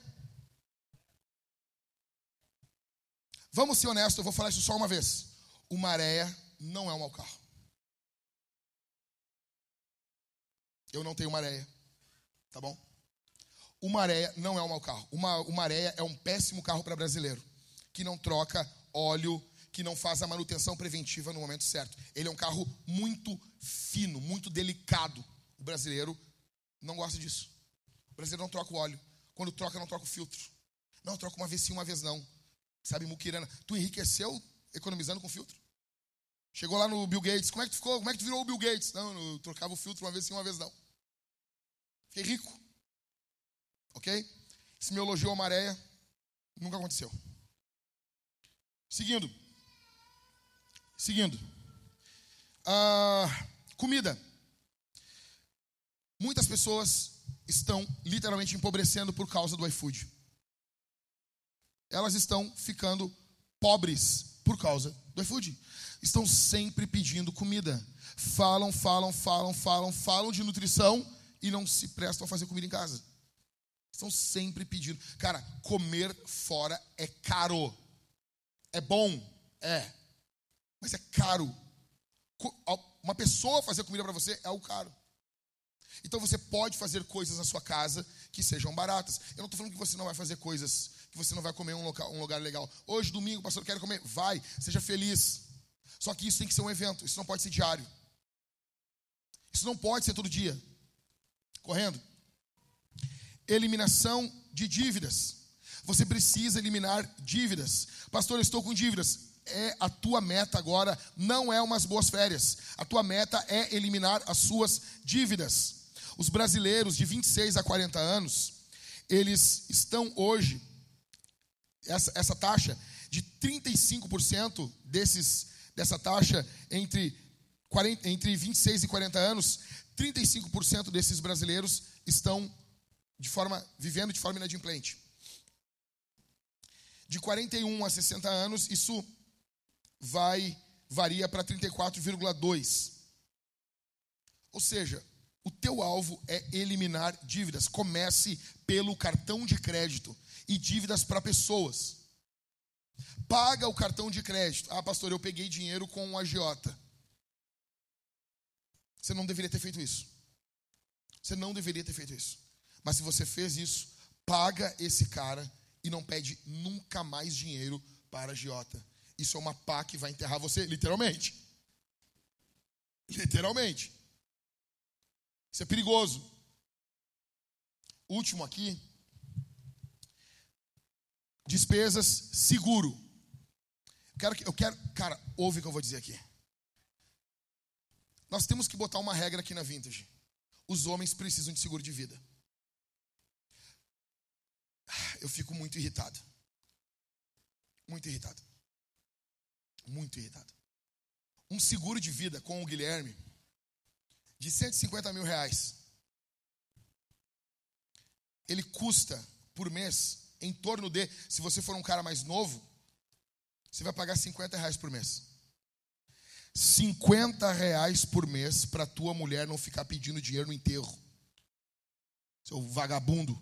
Vamos ser honestos, eu vou falar isso só uma vez. O Maréia não é um mau carro. Eu não tenho Maréia, tá bom? O Maréia não é um mau carro. Uma, o Maréia é um péssimo carro para brasileiro, que não troca óleo, que não faz a manutenção preventiva no momento certo. Ele é um carro muito fino, muito delicado. O brasileiro não gosta disso. O brasileiro não troca o óleo. Quando troca, não troca o filtro. Não, troca uma vez sim, uma vez não. Sabe, muquirana. Tu enriqueceu economizando com filtro? Chegou lá no Bill Gates. Como é que tu ficou? Como é que tu virou o Bill Gates? Não, eu trocava o filtro uma vez sim, uma vez não. Fiquei rico. Ok? Esse meu elogio à maréia nunca aconteceu. Seguindo. Seguindo. Ah, comida. Muitas pessoas estão literalmente empobrecendo por causa do iFood. Elas estão ficando pobres por causa do iFood. Estão sempre pedindo comida. Falam, falam, falam, falam, falam de nutrição e não se prestam a fazer comida em casa. Estão sempre pedindo. Cara, comer fora é caro. É bom? É. Mas é caro. Uma pessoa fazer comida para você é o caro. Então você pode fazer coisas na sua casa que sejam baratas. Eu não estou falando que você não vai fazer coisas, que você não vai comer um, local, um lugar legal. Hoje, domingo, pastor quer comer. Vai, seja feliz. Só que isso tem que ser um evento, isso não pode ser diário. Isso não pode ser todo dia. Correndo. Eliminação de dívidas. Você precisa eliminar dívidas. Pastor, eu estou com dívidas. É a tua meta agora, não é umas boas férias. A tua meta é eliminar as suas dívidas. Os brasileiros de 26 a 40 anos, eles estão hoje, essa, essa taxa de 35% desses, dessa taxa entre, 40, entre 26 e 40 anos, 35% desses brasileiros estão de forma, vivendo de forma inadimplente. De 41 a 60 anos, isso vai varia para 34,2. Ou seja, o teu alvo é eliminar dívidas. Comece pelo cartão de crédito e dívidas para pessoas. Paga o cartão de crédito. Ah, pastor, eu peguei dinheiro com um agiota. Você não deveria ter feito isso. Você não deveria ter feito isso. Mas se você fez isso, paga esse cara e não pede nunca mais dinheiro para agiota. Isso é uma pá que vai enterrar você, literalmente. Literalmente. Isso é perigoso. Último aqui. Despesas seguro. Eu quero, eu quero, cara, ouve o que eu vou dizer aqui. Nós temos que botar uma regra aqui na Vintage. Os homens precisam de seguro de vida. Eu fico muito irritado. Muito irritado. Muito irritado. Um seguro de vida com o Guilherme de 150 mil reais. Ele custa por mês em torno de, se você for um cara mais novo, você vai pagar 50 reais por mês. 50 reais por mês para tua mulher não ficar pedindo dinheiro no enterro. Seu vagabundo.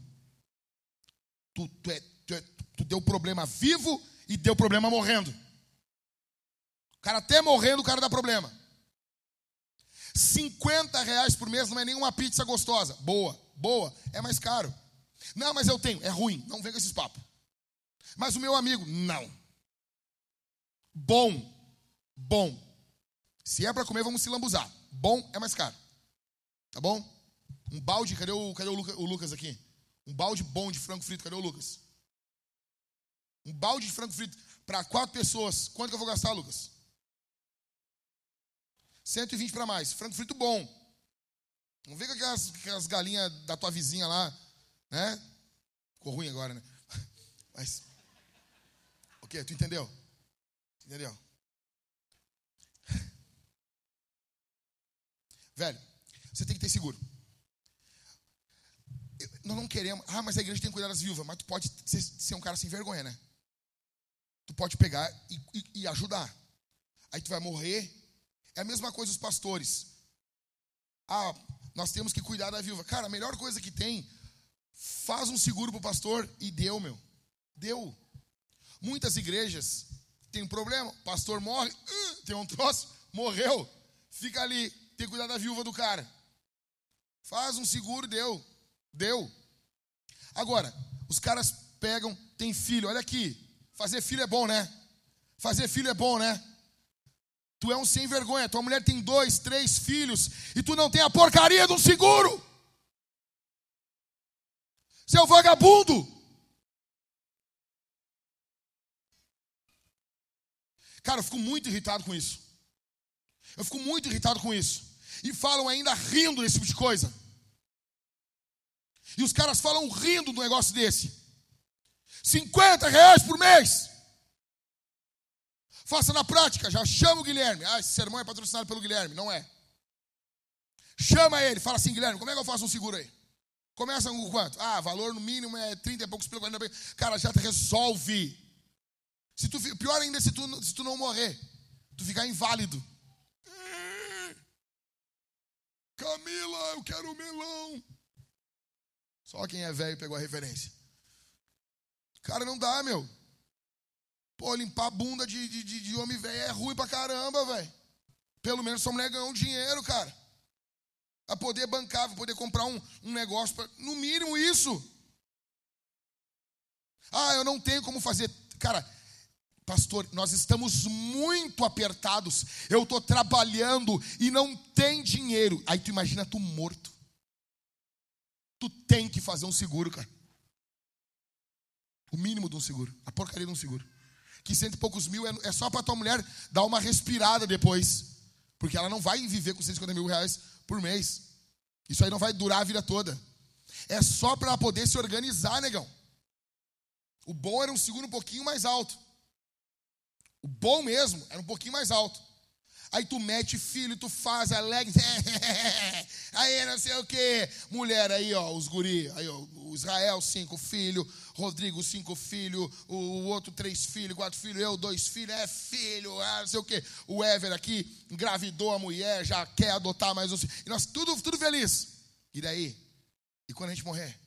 Tu, tu, é, tu, é, tu deu problema vivo e deu problema morrendo. O cara até morrendo, o cara dá problema. 50 reais por mês não é nenhuma pizza gostosa. Boa, boa, é mais caro. Não, mas eu tenho, é ruim, não vem com esses papos. Mas o meu amigo, não. Bom, bom. Se é para comer, vamos se lambuzar. Bom é mais caro. Tá bom? Um balde, cadê o, cadê o, Lucas, o Lucas aqui? Um balde bom de frango frito, cadê o Lucas? Um balde de frango frito para quatro pessoas. Quanto que eu vou gastar, Lucas? 120 para mais. Frango frito bom. Não vê com aquelas, aquelas galinhas da tua vizinha lá, né? Ficou ruim agora, né? Mas. O que? Tu entendeu? Entendeu? Velho, você tem que ter seguro. Nós não queremos. Ah, mas a igreja tem que cuidar das viúvas. Mas tu pode ser, ser um cara sem vergonha, né? Tu pode pegar e, e, e ajudar. Aí tu vai morrer é a mesma coisa os pastores. Ah, nós temos que cuidar da viúva. Cara, a melhor coisa que tem, faz um seguro para o pastor e deu, meu. Deu. Muitas igrejas tem um problema, pastor morre, tem um troço, morreu, fica ali, tem que cuidar da viúva do cara. Faz um seguro, deu. Deu. Agora, os caras pegam, tem filho, olha aqui. Fazer filho é bom, né? Fazer filho é bom, né? Tu é um sem vergonha. Tua mulher tem dois, três filhos e tu não tem a porcaria de um seguro. Seu vagabundo. Cara, eu fico muito irritado com isso. Eu fico muito irritado com isso. E falam ainda rindo desse tipo de coisa. E os caras falam rindo do negócio desse. 50 reais por mês. Faça na prática, já chama o Guilherme. Ah, esse sermão é patrocinado pelo Guilherme. Não é. Chama ele, fala assim, Guilherme, como é que eu faço um seguro aí? Começa com quanto? Ah, valor no mínimo é 30 e poucos pelo 40 Cara, já resolve. Se tu, pior ainda é se tu, se tu não morrer, tu ficar inválido. Camila, eu quero melão. Só quem é velho pegou a referência. Cara, não dá, meu. Pô, limpar a bunda de, de, de homem velho é ruim pra caramba, velho. Pelo menos sua mulher ganhou um dinheiro, cara. A poder bancar, pra poder comprar um, um negócio. Pra, no mínimo isso. Ah, eu não tenho como fazer. Cara, pastor, nós estamos muito apertados. Eu estou trabalhando e não tem dinheiro. Aí tu imagina tu morto. Tu tem que fazer um seguro, cara. O mínimo de um seguro. A porcaria de um seguro. Que cento e poucos mil é, é só para tua mulher dar uma respirada depois. Porque ela não vai viver com 150 mil reais por mês. Isso aí não vai durar a vida toda. É só para poder se organizar, negão. O bom era um seguro um pouquinho mais alto. O bom mesmo era um pouquinho mais alto. Aí tu mete filho, tu faz alegre. aí não sei o que. Mulher aí, ó, os guri. Aí, ó, o Israel, cinco filhos. Rodrigo, cinco filhos. O outro, três filhos, quatro filhos. Eu, dois filhos. É filho, ah, não sei o que. O Ever aqui engravidou a mulher, já quer adotar mais um. E nós tudo, tudo feliz. E daí? E quando a gente morrer?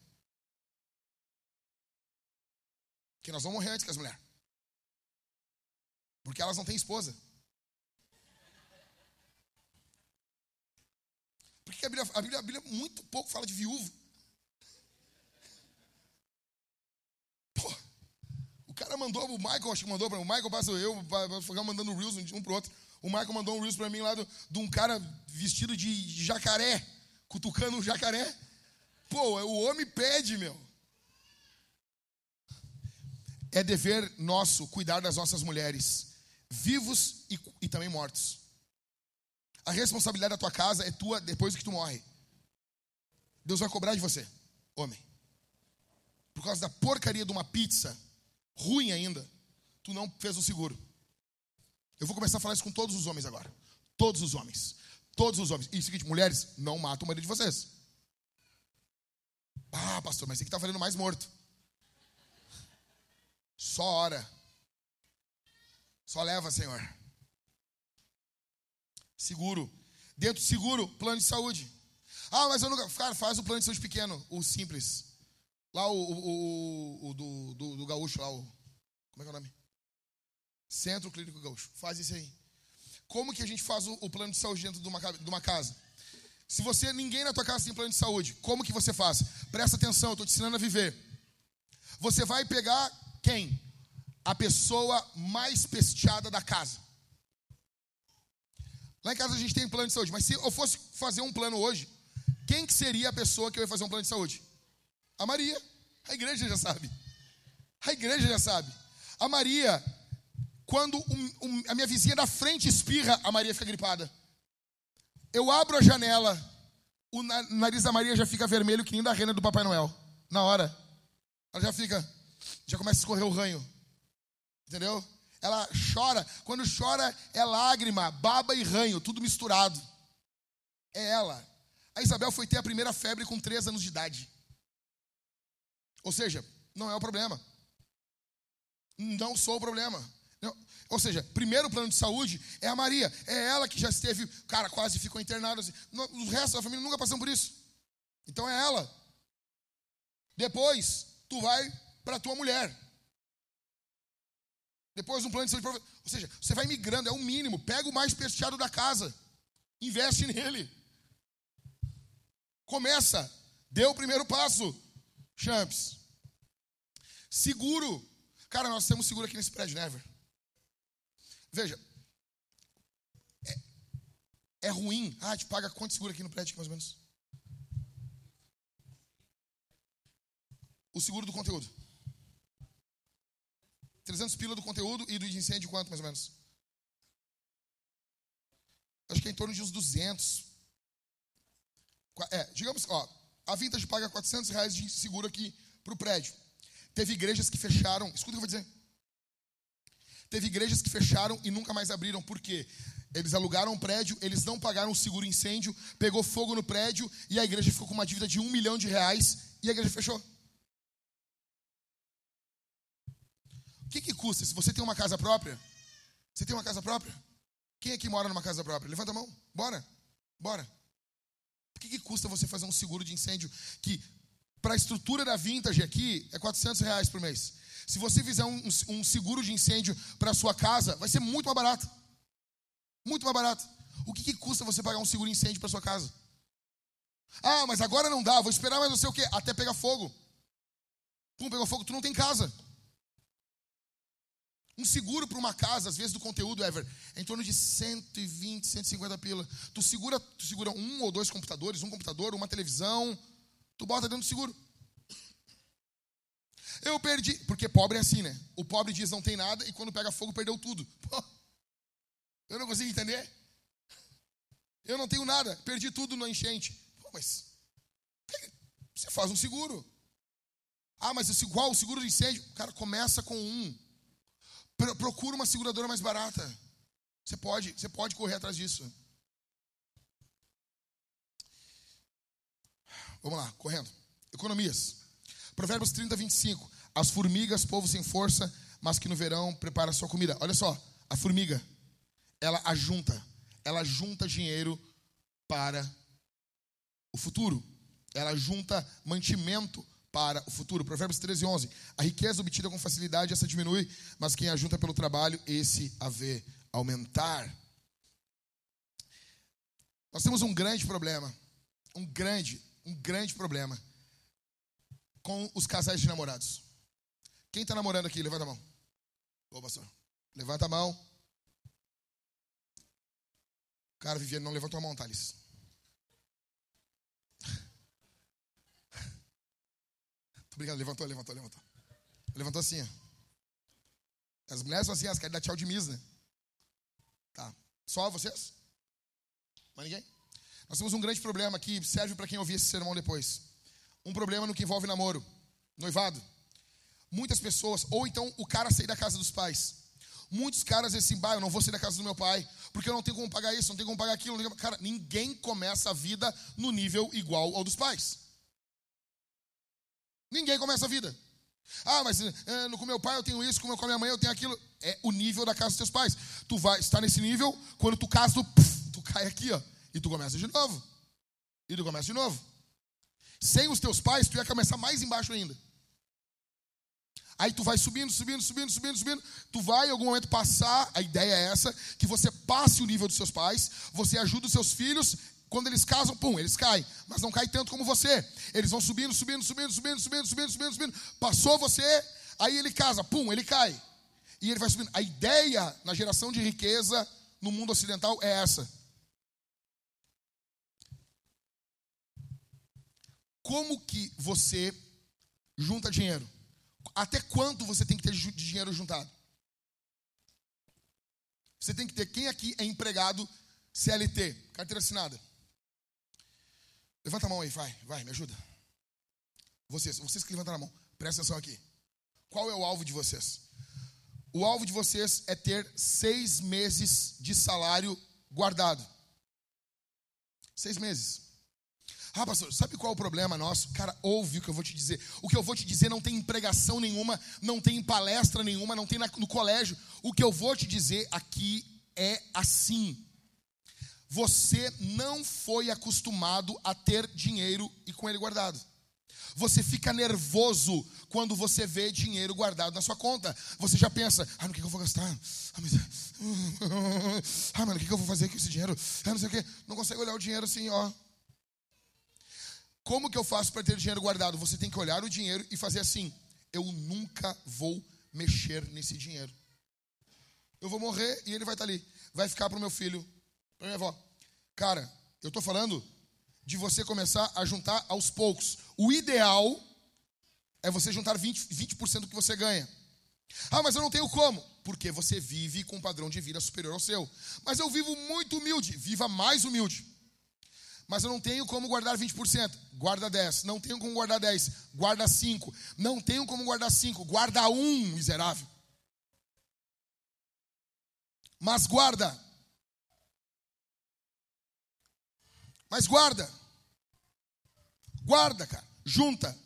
Que nós vamos morrer antes que as mulheres. Porque elas não têm esposa. Porque a Bíblia, a Bíblia, a Bíblia muito pouco fala de viúvo. Pô, o cara mandou, o Michael, acho que mandou para o Michael, passou eu, ficar mandando reels um para o outro. O Michael mandou um reels para mim lá de um cara vestido de, de jacaré, cutucando um jacaré. Pô, o homem pede, meu. É dever nosso cuidar das nossas mulheres vivos e, e também mortos. A responsabilidade da tua casa é tua depois que tu morre. Deus vai cobrar de você, homem. Por causa da porcaria de uma pizza, ruim ainda, tu não fez o seguro. Eu vou começar a falar isso com todos os homens agora. Todos os homens. Todos os homens. E seguinte, mulheres, não matam o marido de vocês. Ah, pastor, mas esse aqui está valendo mais morto. Só hora. Só leva, Senhor. Seguro. Dentro do seguro, plano de saúde. Ah, mas eu nunca. Cara, faz o plano de saúde pequeno, o simples. Lá o, o, o, o do, do, do, gaúcho, lá o. Como é que é o nome? Centro Clínico Gaúcho. Faz isso aí. Como que a gente faz o, plano de saúde dentro de uma, de uma casa? Se você, ninguém na tua casa tem plano de saúde, como que você faz? Presta atenção, eu estou te ensinando a viver. Você vai pegar quem? a pessoa mais pesteada da casa. Lá em casa a gente tem um plano de saúde, mas se eu fosse fazer um plano hoje, quem que seria a pessoa que eu ia fazer um plano de saúde? A Maria. A igreja já sabe. A igreja já sabe. A Maria, quando um, um, a minha vizinha da frente espirra, a Maria fica gripada. Eu abro a janela, o nariz da Maria já fica vermelho que nem da rena do Papai Noel. Na hora. Ela já fica, já começa a escorrer o ranho. Entendeu? Ela chora. Quando chora, é lágrima, baba e ranho, tudo misturado. É ela. A Isabel foi ter a primeira febre com três anos de idade. Ou seja, não é o problema. Não sou o problema. Ou seja, primeiro plano de saúde é a Maria. É ela que já esteve, cara, quase ficou internada. Assim. O resto da família nunca passou por isso. Então é ela. Depois, tu vai para tua mulher. Depois um plano de saúde. Ou seja, você vai migrando, é o mínimo. Pega o mais pesteado da casa. Investe nele. Começa. Dê o primeiro passo. Champs. Seguro. Cara, nós temos seguro aqui nesse prédio, né, Veja. É, é ruim. Ah, te paga quanto seguro aqui no prédio, mais ou menos? O seguro do conteúdo. 300 pila do conteúdo e do incêndio quanto, mais ou menos? Acho que é em torno de uns 200. É, digamos, ó, a Vintage paga 400 reais de seguro aqui para o prédio. Teve igrejas que fecharam, escuta o que eu vou dizer. Teve igrejas que fecharam e nunca mais abriram, por quê? Eles alugaram um prédio, eles não pagaram o seguro incêndio, pegou fogo no prédio e a igreja ficou com uma dívida de um milhão de reais e a igreja fechou. Que, que custa? Se você tem uma casa própria, você tem uma casa própria? Quem aqui mora numa casa própria? Levanta a mão. Bora. Bora. O que, que custa você fazer um seguro de incêndio que, para a estrutura da vintage aqui, é 400 reais por mês? Se você fizer um, um seguro de incêndio para a sua casa, vai ser muito mais barato. Muito mais barato. O que, que custa você pagar um seguro de incêndio para sua casa? Ah, mas agora não dá, vou esperar mais não sei o quê, até pegar fogo. Pum, pegou fogo, tu não tem casa. Um seguro para uma casa, às vezes do conteúdo, Ever, é em torno de 120, 150 pila. Tu segura, tu segura um ou dois computadores, um computador, uma televisão, tu bota dentro do seguro. Eu perdi, porque pobre é assim, né? O pobre diz não tem nada e quando pega fogo perdeu tudo. Pô, eu não consigo entender. Eu não tenho nada, perdi tudo no enchente. Pô, mas você faz um seguro. Ah, mas qual o seguro de incêndio? Cara, começa com um. Procura uma seguradora mais barata. Você pode, você pode correr atrás disso. Vamos lá, correndo. Economias. Provérbios 30, 25. As formigas, povo sem força, mas que no verão prepara sua comida. Olha só, a formiga, ela ajunta, ela junta dinheiro para o futuro. Ela junta mantimento para o futuro. Provérbios 13, 11. A riqueza obtida com facilidade, essa diminui, mas quem ajunta pelo trabalho, esse a vê aumentar. Nós temos um grande problema, um grande, um grande problema com os casais de namorados. Quem está namorando aqui? Levanta a mão. Ô, pastor. Levanta a mão. Cara, Viviane, não levantou a mão, Thales. Obrigado, levantou, levantou, levantou. Levantou assim, ó. As mulheres são assim, elas querem dar tchau de misa, né? Tá. Só vocês? Mais ninguém? Nós temos um grande problema que serve para quem ouvir esse sermão depois. Um problema no que envolve namoro, noivado. Muitas pessoas, ou então o cara sair da casa dos pais. Muitos caras dizem assim, bah, eu não vou sair da casa do meu pai, porque eu não tenho como pagar isso, não tenho como pagar aquilo. Cara, ninguém começa a vida no nível igual ao dos pais. Ninguém começa a vida. Ah, mas é, com meu pai eu tenho isso, com, a minha mãe eu tenho aquilo. É o nível da casa dos teus pais. Tu vai estar nesse nível, quando tu casa, tu, tu cai aqui, ó. E tu começa de novo. E tu começa de novo. Sem os teus pais, tu ia começar mais embaixo ainda. Aí tu vai subindo, subindo, subindo, subindo, subindo. Tu vai em algum momento passar, a ideia é essa, que você passe o nível dos seus pais, você ajuda os seus filhos quando eles casam, pum, eles caem. Mas não caem tanto como você. Eles vão subindo, subindo, subindo, subindo, subindo, subindo, subindo, subindo. Passou você, aí ele casa, pum, ele cai. E ele vai subindo. A ideia na geração de riqueza no mundo ocidental é essa. Como que você junta dinheiro? Até quanto você tem que ter de dinheiro juntado? Você tem que ter. Quem aqui é empregado CLT, carteira assinada? Levanta a mão aí, vai, vai, me ajuda. Vocês, vocês que levantaram a mão, presta atenção aqui. Qual é o alvo de vocês? O alvo de vocês é ter seis meses de salário guardado. Seis meses. Ah, pastor, sabe qual é o problema nosso? Cara, ouve o que eu vou te dizer. O que eu vou te dizer não tem empregação nenhuma, não tem palestra nenhuma, não tem no colégio. O que eu vou te dizer aqui é assim. Você não foi acostumado a ter dinheiro e com ele guardado. Você fica nervoso quando você vê dinheiro guardado na sua conta. Você já pensa, ah, no que, eu vou gastar? Ah, mas... ah mano, o que, eu vou fazer com esse dinheiro? Ah, não sei o quê. Não consegue olhar o dinheiro assim, ó. Como que eu faço para ter dinheiro guardado? Você tem que olhar o dinheiro e fazer assim: eu nunca vou mexer nesse dinheiro. Eu vou morrer e ele vai estar ali. Vai ficar para o meu filho, para minha avó. Cara, eu estou falando de você começar a juntar aos poucos. O ideal é você juntar 20%, 20 do que você ganha. Ah, mas eu não tenho como. Porque você vive com um padrão de vida superior ao seu. Mas eu vivo muito humilde. Viva mais humilde. Mas eu não tenho como guardar 20%. Guarda 10. Não tenho como guardar 10. Guarda 5. Não tenho como guardar 5. Guarda 1, miserável. Mas guarda. Mas guarda. Guarda, cara. Junta.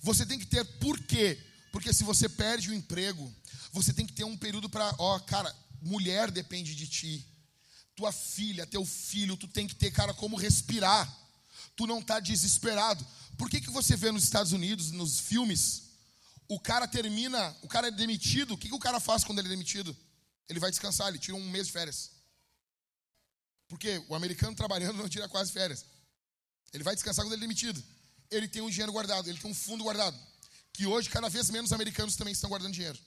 Você tem que ter por quê? Porque se você perde o emprego, você tem que ter um período para, ó, cara, mulher depende de ti. Tua filha, teu filho, tu tem que ter, cara, como respirar. Tu não tá desesperado. Por que, que você vê nos Estados Unidos, nos filmes, o cara termina, o cara é demitido, o que, que o cara faz quando ele é demitido? Ele vai descansar, ele tira um mês de férias. Porque o americano trabalhando não tira quase férias. Ele vai descansar quando ele é demitido. Ele tem um dinheiro guardado, ele tem um fundo guardado. Que hoje, cada vez menos americanos também estão guardando dinheiro.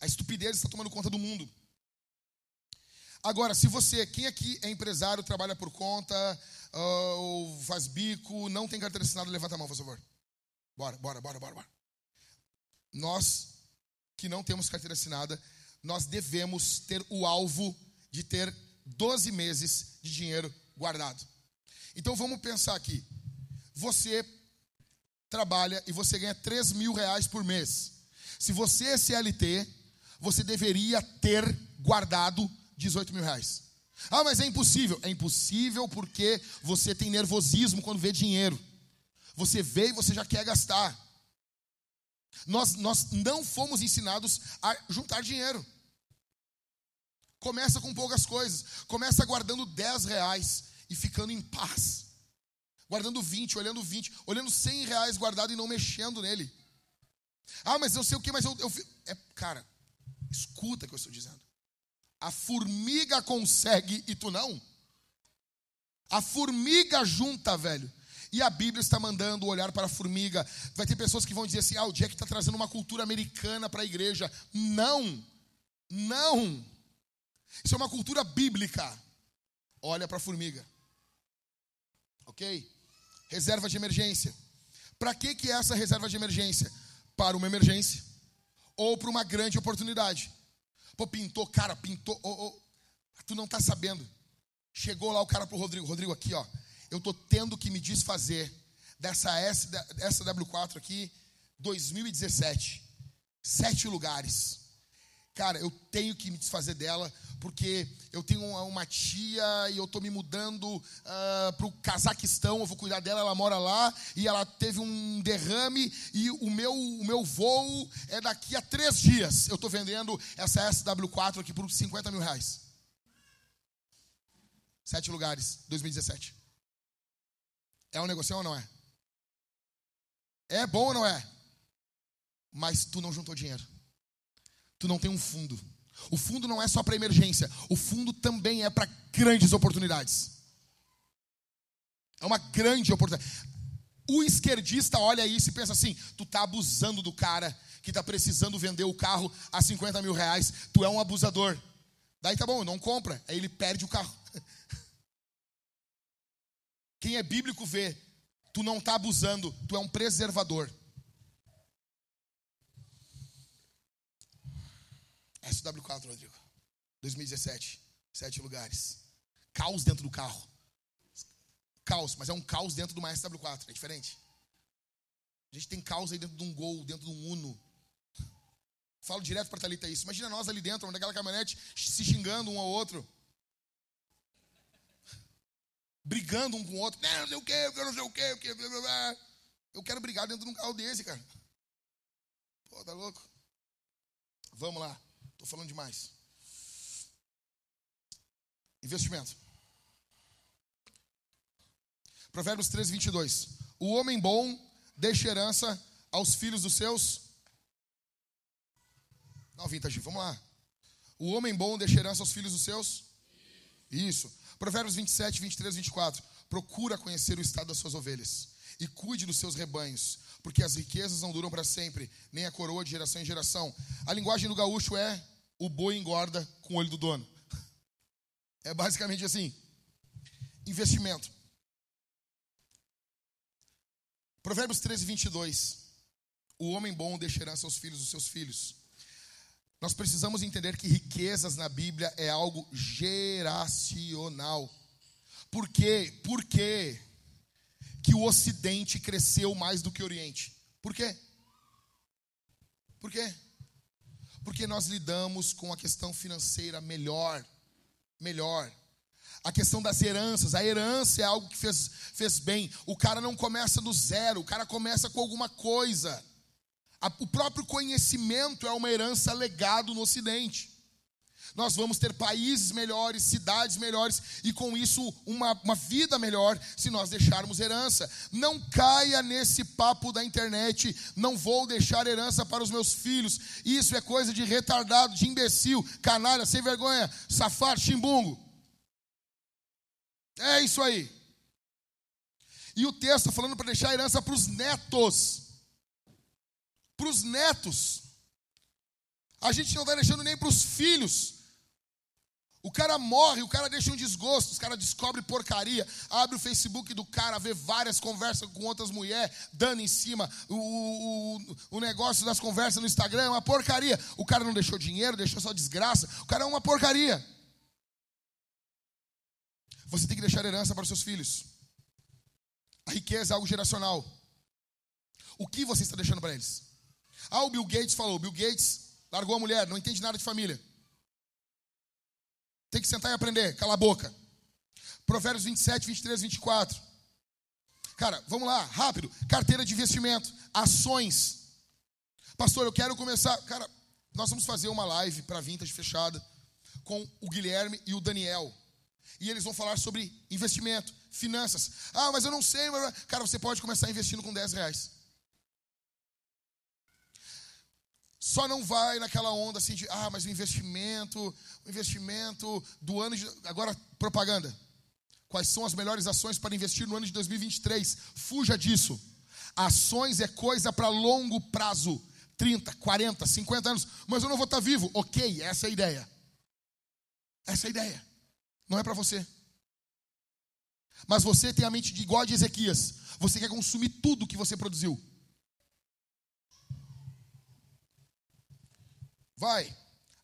A estupidez está tomando conta do mundo. Agora, se você, quem aqui é empresário, trabalha por conta, uh, ou faz bico, não tem carteira assinada, levanta a mão, por favor. Bora, bora, bora, bora, bora. Nós que não temos carteira assinada, nós devemos ter o alvo de ter 12 meses de dinheiro guardado. Então vamos pensar aqui. Você trabalha e você ganha 3 mil reais por mês. Se você é CLT, você deveria ter guardado 18 mil reais. Ah, mas é impossível. É impossível porque você tem nervosismo quando vê dinheiro. Você vê e você já quer gastar. Nós, nós não fomos ensinados a juntar dinheiro. Começa com poucas coisas. Começa guardando 10 reais e ficando em paz. Guardando 20, olhando 20, olhando 100 reais guardado e não mexendo nele. Ah, mas eu sei o que, mas eu. eu é, cara, escuta o que eu estou dizendo. A formiga consegue e tu não. A formiga junta, velho. E a Bíblia está mandando olhar para a formiga. Vai ter pessoas que vão dizer assim: ah, o Jack está trazendo uma cultura americana para a igreja. Não, não. Isso é uma cultura bíblica. Olha para a formiga. Ok? Reserva de emergência. Para que, que é essa reserva de emergência? Para uma emergência ou para uma grande oportunidade. Pô, pintou, cara, pintou. Oh, oh, tu não está sabendo. Chegou lá o cara pro Rodrigo. Rodrigo, aqui, ó. Eu tô tendo que me desfazer dessa SW4 aqui, 2017. Sete lugares. Cara, eu tenho que me desfazer dela, porque eu tenho uma, uma tia e eu estou me mudando uh, ah, para o Cazaquistão, eu vou cuidar dela, ela mora lá, e ela teve um derrame, e o meu, o meu voo é daqui a três dias. Eu estou vendendo essa SW4 aqui por 50 mil reais. Sete lugares, 2017. É um negócio ou não é? É bom ou não é? Mas tu não juntou dinheiro tu não tem um fundo. O fundo não é só para emergência, o fundo também é para grandes oportunidades. É uma grande oportunidade. O esquerdista olha isso e pensa assim: tu tá abusando do cara que está precisando vender o carro a 50 mil reais, tu é um abusador. Daí tá bom, não compra, aí ele perde o carro. Quem é bíblico vê, tu não tá abusando, tu é um preservador. SW4, Rodrigo. 2017. Sete lugares. Caos dentro do carro. Caos, mas é um caos dentro de uma SW4. É diferente. A gente tem caos aí dentro de um Gol, dentro de um Uno. Falo direto para Thalita isso. Imagina nós ali dentro, naquela caminhonete, se xingando um ao outro. Brigando um com o outro. Não, sei o que, eu não sei o que, eu quero... Eu quero brigar dentro de um carro desse, cara. Pô, tá louco? Vamos lá. Estou falando demais. Investimento. Provérbios 13, 22. O homem bom deixa herança aos filhos dos seus. Não, Vintage, vamos lá. O homem bom deixa herança aos filhos dos seus. Isso. Provérbios 27, 23, 24. Procura conhecer o estado das suas ovelhas e cuide dos seus rebanhos, porque as riquezas não duram para sempre, nem a coroa de geração em geração. A linguagem do gaúcho é: o boi engorda com o olho do dono. É basicamente assim: investimento. Provérbios 13, 22. O homem bom deixa herança aos filhos dos seus filhos. Nós precisamos entender que riquezas na Bíblia é algo geracional. Por quê? Por quê? Que o Ocidente cresceu mais do que o Oriente. Por quê? Por quê? Porque nós lidamos com a questão financeira melhor. Melhor. A questão das heranças. A herança é algo que fez, fez bem. O cara não começa do zero, o cara começa com alguma coisa. O próprio conhecimento é uma herança legado no Ocidente. Nós vamos ter países melhores, cidades melhores e com isso uma, uma vida melhor se nós deixarmos herança. Não caia nesse papo da internet, não vou deixar herança para os meus filhos. Isso é coisa de retardado, de imbecil, canalha, sem vergonha, safado, chimbungo. É isso aí. E o texto está falando para deixar herança para os netos. Para os netos. A gente não está deixando nem para os filhos. O cara morre, o cara deixa um desgosto, os cara descobre porcaria, abre o Facebook do cara, vê várias conversas com outras mulheres, dando em cima, o, o, o negócio das conversas no Instagram é uma porcaria. O cara não deixou dinheiro, deixou só desgraça, o cara é uma porcaria. Você tem que deixar herança para os seus filhos. A riqueza é algo geracional. O que você está deixando para eles? Ah, o Bill Gates falou, Bill Gates largou a mulher, não entende nada de família. Tem que sentar e aprender, cala a boca. Provérbios 27, 23, 24. Cara, vamos lá, rápido. Carteira de investimento, ações. Pastor, eu quero começar. Cara, nós vamos fazer uma live para Vintage fechada com o Guilherme e o Daniel. E eles vão falar sobre investimento, finanças. Ah, mas eu não sei. Cara, você pode começar investindo com 10 reais. Só não vai naquela onda assim de, ah, mas o investimento, o investimento do ano de. Agora, propaganda. Quais são as melhores ações para investir no ano de 2023? Fuja disso. Ações é coisa para longo prazo 30, 40, 50 anos. Mas eu não vou estar vivo. Ok, essa é a ideia. Essa é a ideia. Não é para você. Mas você tem a mente de igual a de Ezequias. Você quer consumir tudo que você produziu. Vai.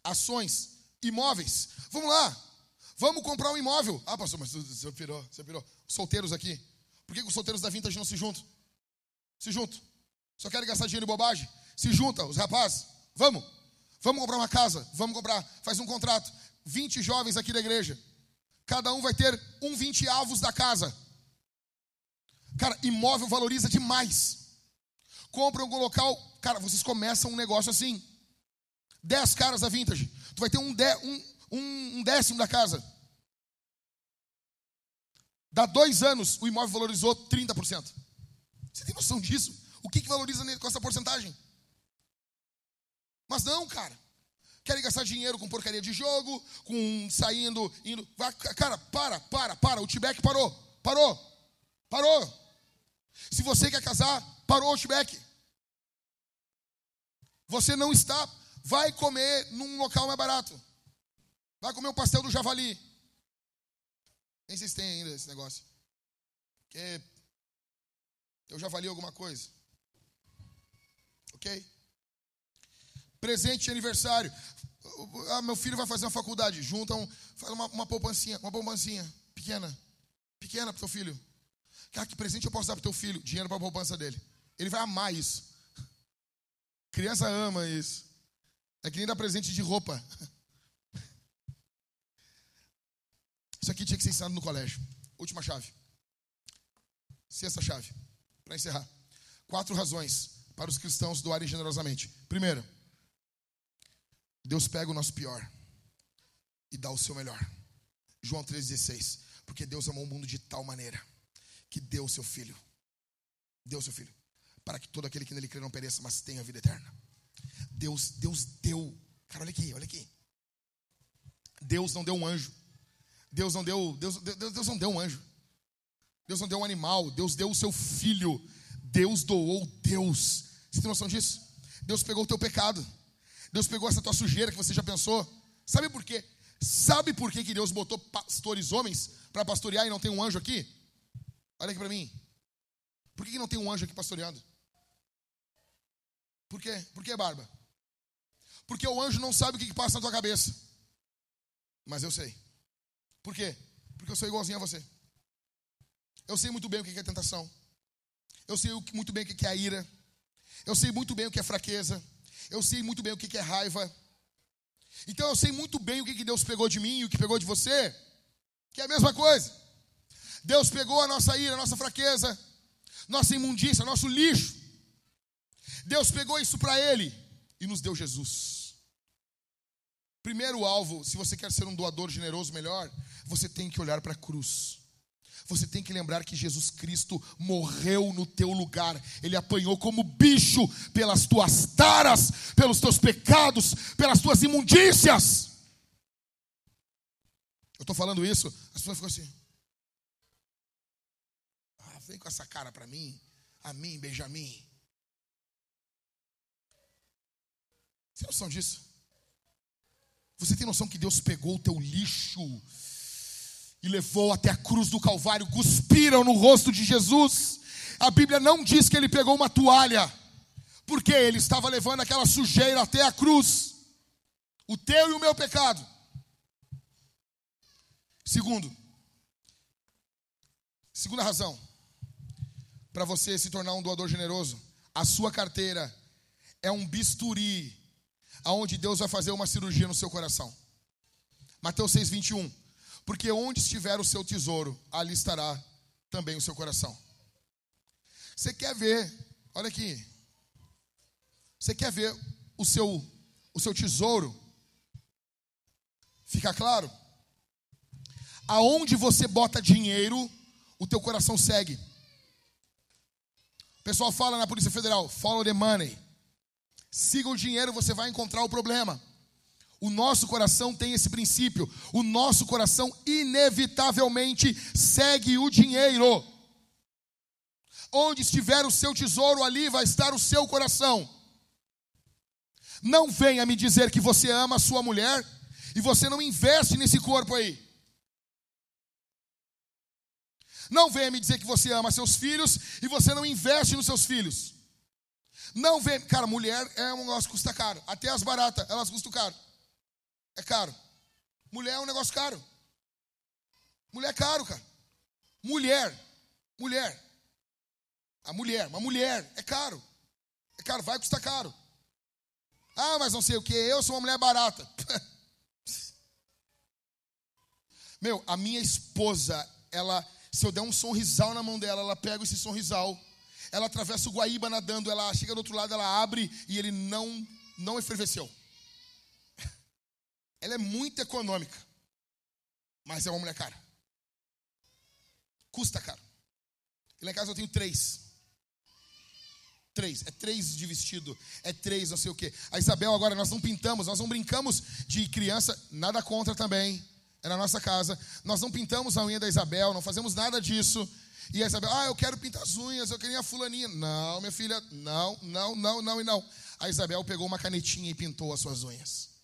Ações. Imóveis. Vamos lá. Vamos comprar um imóvel. Ah, pastor, mas você pirou, você pirou. Solteiros aqui. Por que os solteiros da Vintage não se juntam? Se juntam. Só querem gastar dinheiro em bobagem? Se junta, os rapazes. Vamos. Vamos comprar uma casa. Vamos comprar. Faz um contrato. 20 jovens aqui da igreja. Cada um vai ter um 20 avos da casa. Cara, imóvel valoriza demais. Compra um local. Cara, vocês começam um negócio assim. 10 caras da vintage. Tu vai ter um, de, um, um, décimo da casa. Dá dois anos, o imóvel valorizou 30%. Você tem noção disso? O que, que valoriza com essa porcentagem? Mas não, cara. Querem gastar dinheiro com porcaria de jogo, com saindo, indo. Cara, para, para, para. O Tibek parou. Parou. Parou. Se você quer casar, parou o Tibek. Você não está vai comer num local mais barato. Vai comer um pastel do javali. Nem se tem ainda esse negócio. Porque eu javali alguma coisa. Ok? Presente de aniversário. Ah, meu filho vai fazer uma faculdade. Junta um, faz uma, uma poupancinha, uma poupancinha pequena. Pequena para o teu filho. Cara, que presente eu posso dar para o teu filho? Dinheiro para a poupança dele. Ele vai amar isso. Criança ama isso. É que nem dar presente de roupa. Isso aqui tinha que ser ensinado no colégio. Última chave. Sexta chave. Para encerrar. Quatro razões para os cristãos doarem generosamente. Primeira, Deus pega o nosso pior e dá o seu melhor. João 3,16. Porque Deus amou o mundo de tal maneira que deu o seu filho. Deu o seu filho. Para que todo aquele que nele crê não pereça, mas tenha vida eterna. Deus, Deus deu. Cara, olha aqui, olha aqui. Deus não deu um anjo. Deus não deu, Deus, Deus, Deus não deu um anjo. Deus não deu um animal. Deus deu o seu filho. Deus doou Deus. Você tem noção disso? Deus pegou o teu pecado. Deus pegou essa tua sujeira que você já pensou. Sabe por quê? Sabe por quê que Deus botou pastores homens para pastorear e não tem um anjo aqui? Olha aqui para mim. Por que, que não tem um anjo aqui pastoreando? Por quê? Por que, Barba? Porque o anjo não sabe o que, passa na tua cabeça. Mas eu sei. Por quê? Porque eu sou igualzinho a você. Eu sei muito bem o que é tentação. Eu sei muito bem o que é ira. Eu sei muito bem o que é fraqueza. Eu sei muito bem o que é raiva. Então eu sei muito bem o que Deus pegou de mim e o que pegou de você. Que é a mesma coisa. Deus pegou a nossa ira, a nossa fraqueza, nossa imundícia, nosso lixo. Deus pegou isso para Ele e nos deu Jesus. Primeiro alvo, se você quer ser um doador generoso melhor, você tem que olhar para a cruz. Você tem que lembrar que Jesus Cristo morreu no teu lugar. Ele apanhou como bicho pelas tuas taras, pelos teus pecados, pelas tuas imundícias. Eu estou falando isso, as pessoas ficam assim. Ah, vem com essa cara para mim. A mim, Benjamin. Você tem noção disso? Você tem noção que Deus pegou o teu lixo e levou até a cruz do Calvário, cuspiram no rosto de Jesus. A Bíblia não diz que ele pegou uma toalha, porque ele estava levando aquela sujeira até a cruz, o teu e o meu pecado. Segundo, segunda razão, para você se tornar um doador generoso, a sua carteira é um bisturi, aonde Deus vai fazer uma cirurgia no seu coração. Mateus 6, 21 porque onde estiver o seu tesouro, ali estará também o seu coração. Você quer ver, olha aqui. Você quer ver o seu o seu tesouro? Fica claro? Aonde você bota dinheiro, o teu coração segue. O pessoal fala na Polícia Federal, follow the money. Siga o dinheiro, você vai encontrar o problema. O nosso coração tem esse princípio. O nosso coração inevitavelmente segue o dinheiro. Onde estiver o seu tesouro, ali vai estar o seu coração. Não venha me dizer que você ama a sua mulher e você não investe nesse corpo aí. Não venha me dizer que você ama seus filhos e você não investe nos seus filhos. Não vem, cara, mulher é um negócio que custa caro. Até as baratas, elas custam caro. É caro. Mulher é um negócio caro. Mulher é caro, cara. Mulher. Mulher. A mulher, uma mulher, é caro. É caro, vai custar caro. Ah, mas não sei o que, eu sou uma mulher barata. Meu, a minha esposa, ela, se eu der um sorrisal na mão dela, ela pega esse sorrisal, ela atravessa o Guaíba nadando, ela chega do outro lado, ela abre e ele não, não efervesceu. Ela é muito econômica, mas é uma mulher cara. Custa caro. E lá em casa eu tenho três. Três, é três de vestido, é três, não sei o quê. A Isabel, agora, nós não pintamos, nós não brincamos de criança, nada contra também, é na nossa casa. Nós não pintamos a unha da Isabel, não fazemos nada disso. E a Isabel, ah, eu quero pintar as unhas, eu queria a fulaninha. Não, minha filha, não, não, não, não e não. A Isabel pegou uma canetinha e pintou as suas unhas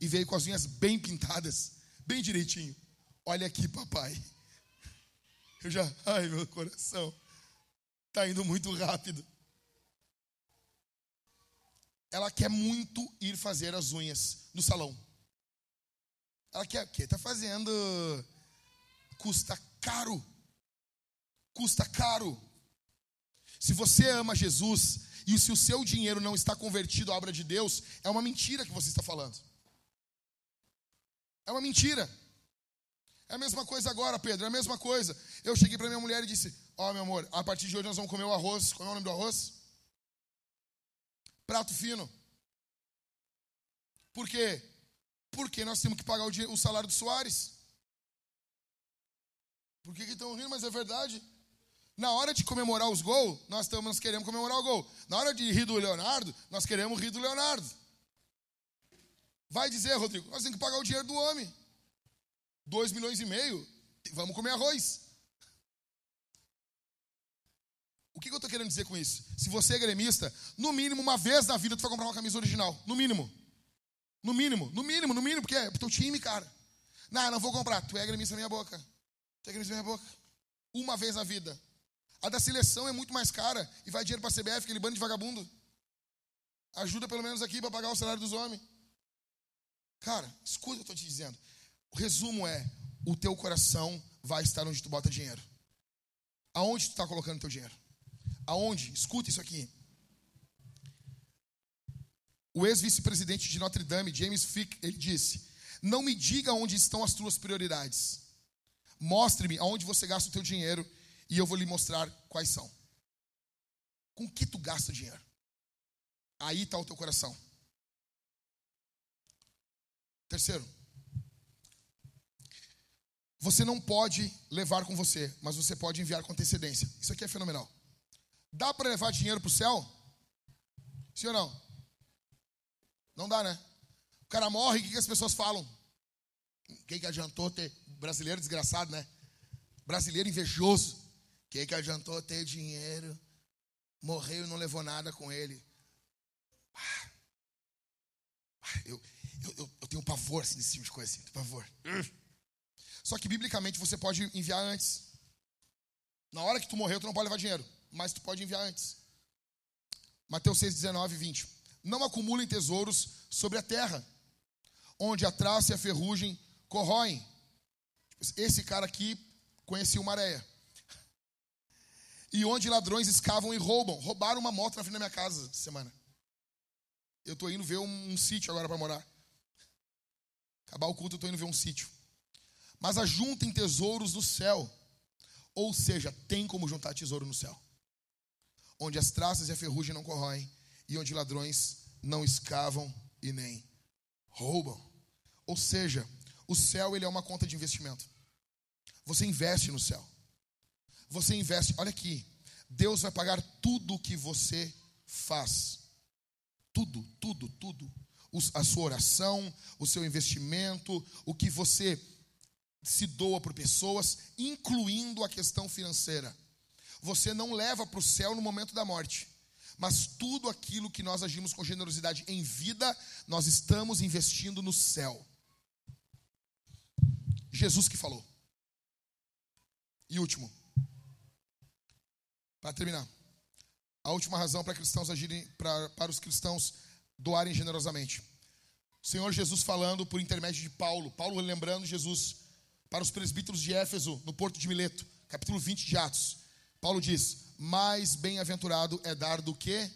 e veio com as unhas bem pintadas, bem direitinho. Olha aqui, papai. Eu já, ai, meu coração, está indo muito rápido. Ela quer muito ir fazer as unhas no salão. Ela quer o quê? Está fazendo. Custa caro. Custa caro. Se você ama Jesus e se o seu dinheiro não está convertido à obra de Deus, é uma mentira que você está falando. É uma mentira. É a mesma coisa agora, Pedro, é a mesma coisa. Eu cheguei para minha mulher e disse: Ó, oh, meu amor, a partir de hoje nós vamos comer o arroz. Qual é o nome do arroz? Prato fino. Por quê? Porque nós temos que pagar o, salário do Soares. Por que estão rindo? Mas é verdade. Na hora de comemorar os gols, nós, estamos, nós queremos comemorar o gol. Na hora de rir do Leonardo, nós queremos rir do Leonardo. Vai dizer, Rodrigo, nós temos que pagar o dinheiro do homem. Dois milhões e meio, vamos comer arroz. O que eu estou querendo dizer com isso? Se você é gremista, no mínimo uma vez na vida tu vai comprar uma camisa original. No mínimo. No mínimo, no mínimo, no mínimo, porque é pro teu time, cara. Não, não vou comprar. Tu é gremista na minha boca. Tu é gremista na minha boca. Uma vez na vida. A da seleção é muito mais cara e vai dinheiro para a CBF, aquele bando de vagabundo. Ajuda pelo menos aqui para pagar o salário dos homens. Cara, escuta o que eu estou te dizendo. O resumo é: o teu coração vai estar onde tu bota dinheiro. Aonde tu está colocando teu dinheiro? Aonde? Escuta isso aqui. O ex-vice-presidente de Notre Dame, James Fick, ele disse: Não me diga onde estão as tuas prioridades. Mostre-me aonde você gasta o teu dinheiro e eu vou lhe mostrar quais são. Com que tu gasta dinheiro? Aí está o teu coração. Terceiro, você não pode levar com você, mas você pode enviar com antecedência. Isso aqui é fenomenal. Dá para levar dinheiro para o céu? Sim ou não? Não dá, né? O cara morre, o que, que as pessoas falam? Quem que adiantou ter. Brasileiro desgraçado, né? Brasileiro invejoso. Quem que adiantou ter dinheiro? Morreu e não levou nada com ele. Ah, eu, eu, eu, tenho pavor assim, nesse tipo de coisa, assim, pavor. Só que biblicamente você pode enviar antes. Na hora que tu morreu, tu não pode levar dinheiro, mas tu pode enviar antes. Mateus 6, 19 e 20. Não acumulem tesouros sobre a terra, onde a traça e a ferrugem corroem. Esse cara aqui conhecia uma areia. E onde ladrões escavam e roubam. Roubaram uma moto na frente da minha casa essa semana. Eu estou indo ver um, um sítio agora para morar. Acabar o culto, eu estou indo ver um sítio. Mas ajuntem tesouros no céu. Ou seja, tem como juntar tesouro no céu. Onde as traças e a ferrugem não corroem. E onde ladrões não escavam e nem roubam. Ou seja, o céu ele é uma conta de investimento. Você investe no céu. Você investe, olha aqui. Deus vai pagar tudo o que você faz. Tudo, tudo, tudo. A sua oração, o seu investimento, o que você se doa por pessoas, incluindo a questão financeira. Você não leva para o céu no momento da morte, mas tudo aquilo que nós agimos com generosidade em vida, nós estamos investindo no céu. Jesus que falou. E último, para terminar, a última razão para cristãos agirem, para, para os cristãos doarem generosamente. O Senhor Jesus falando por intermédio de Paulo, Paulo lembrando Jesus para os presbíteros de Éfeso, no porto de Mileto, capítulo 20 de Atos. Paulo diz: Mais bem-aventurado é dar do que?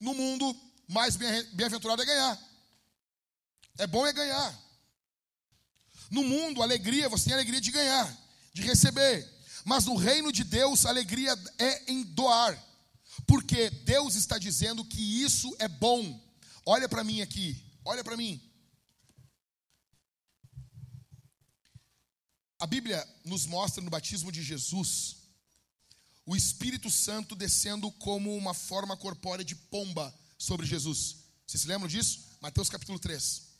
No mundo, mais bem-aventurado é ganhar. É bom é ganhar. No mundo, alegria, você tem alegria de ganhar, de receber. Mas no reino de Deus, a alegria é em doar. Porque Deus está dizendo que isso é bom. Olha para mim aqui, olha para mim. A Bíblia nos mostra no batismo de Jesus o Espírito Santo descendo como uma forma corpórea de pomba sobre Jesus. Vocês se lembram disso? Mateus capítulo 3.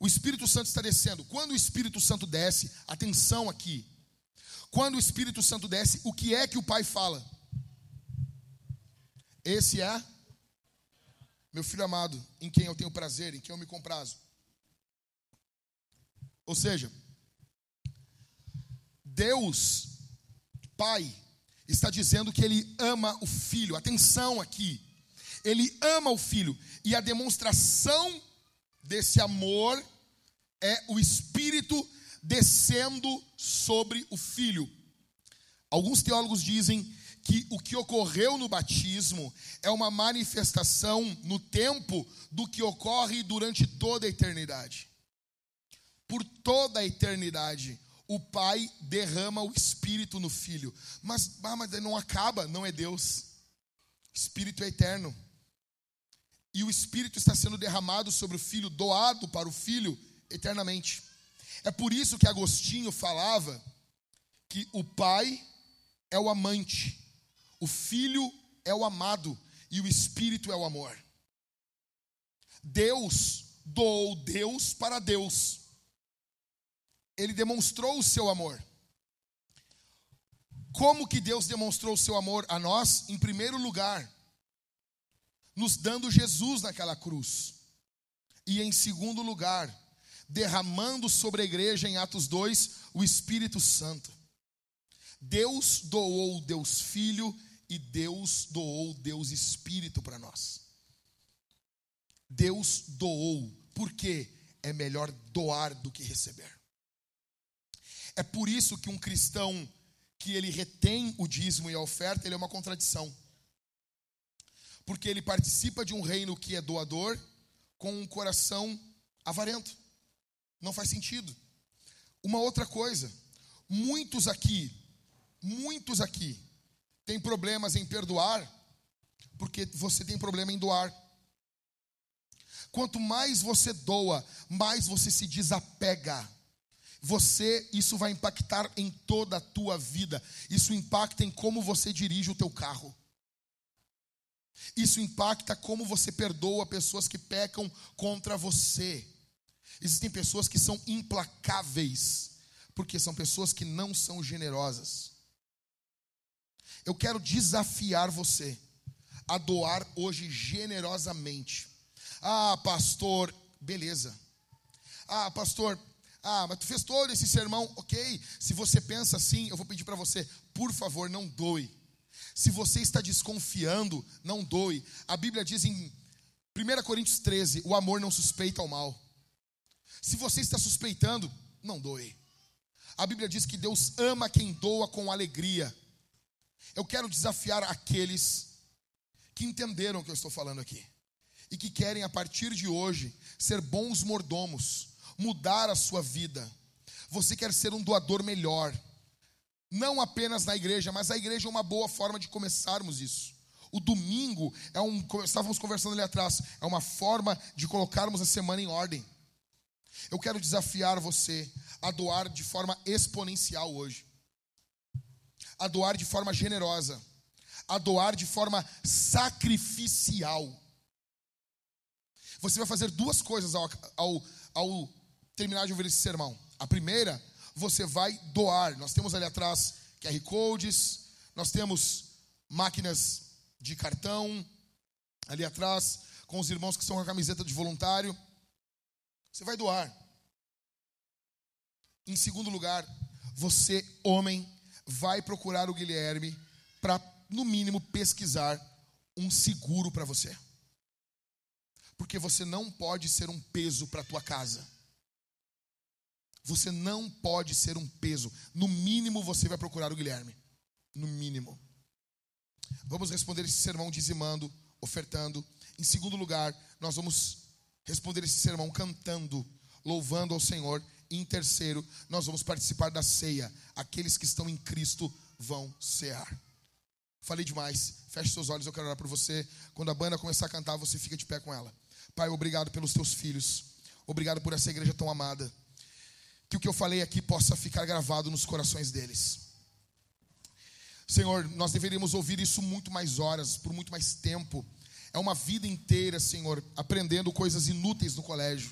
O Espírito Santo está descendo. Quando o Espírito Santo desce, atenção aqui. Quando o Espírito Santo desce, o que é que o Pai fala? Esse é meu filho amado, em quem eu tenho prazer, em quem eu me comprazo. Ou seja, Deus, Pai, está dizendo que Ele ama o filho. Atenção aqui. Ele ama o filho. E a demonstração desse amor é o Espírito descendo sobre o Filho. Alguns teólogos dizem que o que ocorreu no batismo é uma manifestação no tempo do que ocorre durante toda a eternidade. Por toda a eternidade, o Pai derrama o Espírito no Filho. Mas, ah, mas não acaba, não é Deus. O Espírito é eterno. E o Espírito está sendo derramado sobre o Filho, doado para o Filho eternamente. É por isso que Agostinho falava que o pai é o amante, o filho é o amado e o espírito é o amor. Deus doou Deus para Deus. Ele demonstrou o seu amor. Como que Deus demonstrou o seu amor a nós? Em primeiro lugar, nos dando Jesus naquela cruz. E em segundo lugar, derramando sobre a igreja em Atos 2 o Espírito Santo. Deus doou Deus Filho e Deus doou Deus Espírito para nós. Deus doou, porque é melhor doar do que receber. É por isso que um cristão que ele retém o dízimo e a oferta, ele é uma contradição. Porque ele participa de um reino que é doador com um coração avarento. Não faz sentido. Uma outra coisa, muitos aqui, muitos aqui têm problemas em perdoar porque você tem problema em doar. Quanto mais você doa, mais você se desapega. Você, isso vai impactar em toda a tua vida. Isso impacta em como você dirige o teu carro. Isso impacta como você perdoa pessoas que pecam contra você. Existem pessoas que são implacáveis, porque são pessoas que não são generosas. Eu quero desafiar você a doar hoje generosamente. Ah, pastor, beleza. Ah, pastor, ah, mas tu fez todo esse sermão, ok. Se você pensa assim, eu vou pedir para você, por favor, não doe. Se você está desconfiando, não doe. A Bíblia diz em 1 Coríntios 13: o amor não suspeita ao mal. Se você está suspeitando, não doe. A Bíblia diz que Deus ama quem doa com alegria. Eu quero desafiar aqueles que entenderam o que eu estou falando aqui e que querem a partir de hoje ser bons mordomos, mudar a sua vida. Você quer ser um doador melhor, não apenas na igreja, mas a igreja é uma boa forma de começarmos isso. O domingo é um, estávamos conversando ali atrás, é uma forma de colocarmos a semana em ordem. Eu quero desafiar você a doar de forma exponencial hoje, a doar de forma generosa, a doar de forma sacrificial. Você vai fazer duas coisas ao, ao, ao terminar de ouvir esse sermão. A primeira, você vai doar. Nós temos ali atrás QR Codes, nós temos máquinas de cartão ali atrás, com os irmãos que estão com a camiseta de voluntário. Você vai doar. Em segundo lugar, você, homem, vai procurar o Guilherme para, no mínimo, pesquisar um seguro para você. Porque você não pode ser um peso para a tua casa. Você não pode ser um peso. No mínimo, você vai procurar o Guilherme. No mínimo. Vamos responder esse sermão dizimando, ofertando. Em segundo lugar, nós vamos responder esse sermão cantando, louvando ao Senhor. E em terceiro, nós vamos participar da ceia. Aqueles que estão em Cristo vão cear. Falei demais. Feche seus olhos, eu quero orar por você. Quando a banda começar a cantar, você fica de pé com ela. Pai, obrigado pelos teus filhos. Obrigado por essa igreja tão amada que o que eu falei aqui possa ficar gravado nos corações deles. Senhor, nós deveríamos ouvir isso muito mais horas, por muito mais tempo. É uma vida inteira, Senhor, aprendendo coisas inúteis no colégio,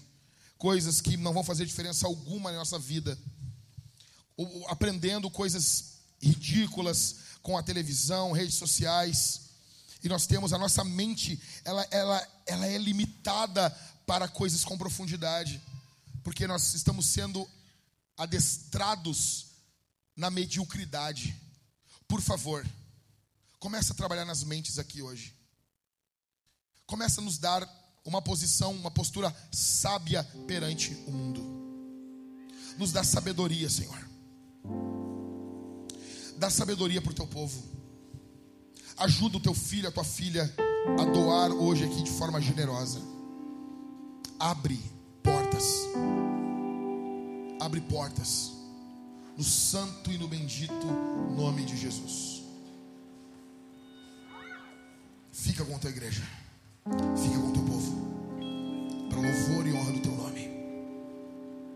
coisas que não vão fazer diferença alguma na nossa vida, ou aprendendo coisas ridículas com a televisão, redes sociais. E nós temos a nossa mente, ela, ela, ela é limitada para coisas com profundidade, porque nós estamos sendo adestrados na mediocridade. Por favor, comece a trabalhar nas mentes aqui hoje. Comece a nos dar uma posição, uma postura sábia perante o mundo. Nos dá sabedoria, Senhor. Dá sabedoria para o teu povo. Ajuda o teu filho, a tua filha a doar hoje aqui de forma generosa. Abre portas abre portas. No santo e no bendito nome de Jesus. Fica com a tua igreja. Fica com o teu povo. Para louvor e honra do teu nome.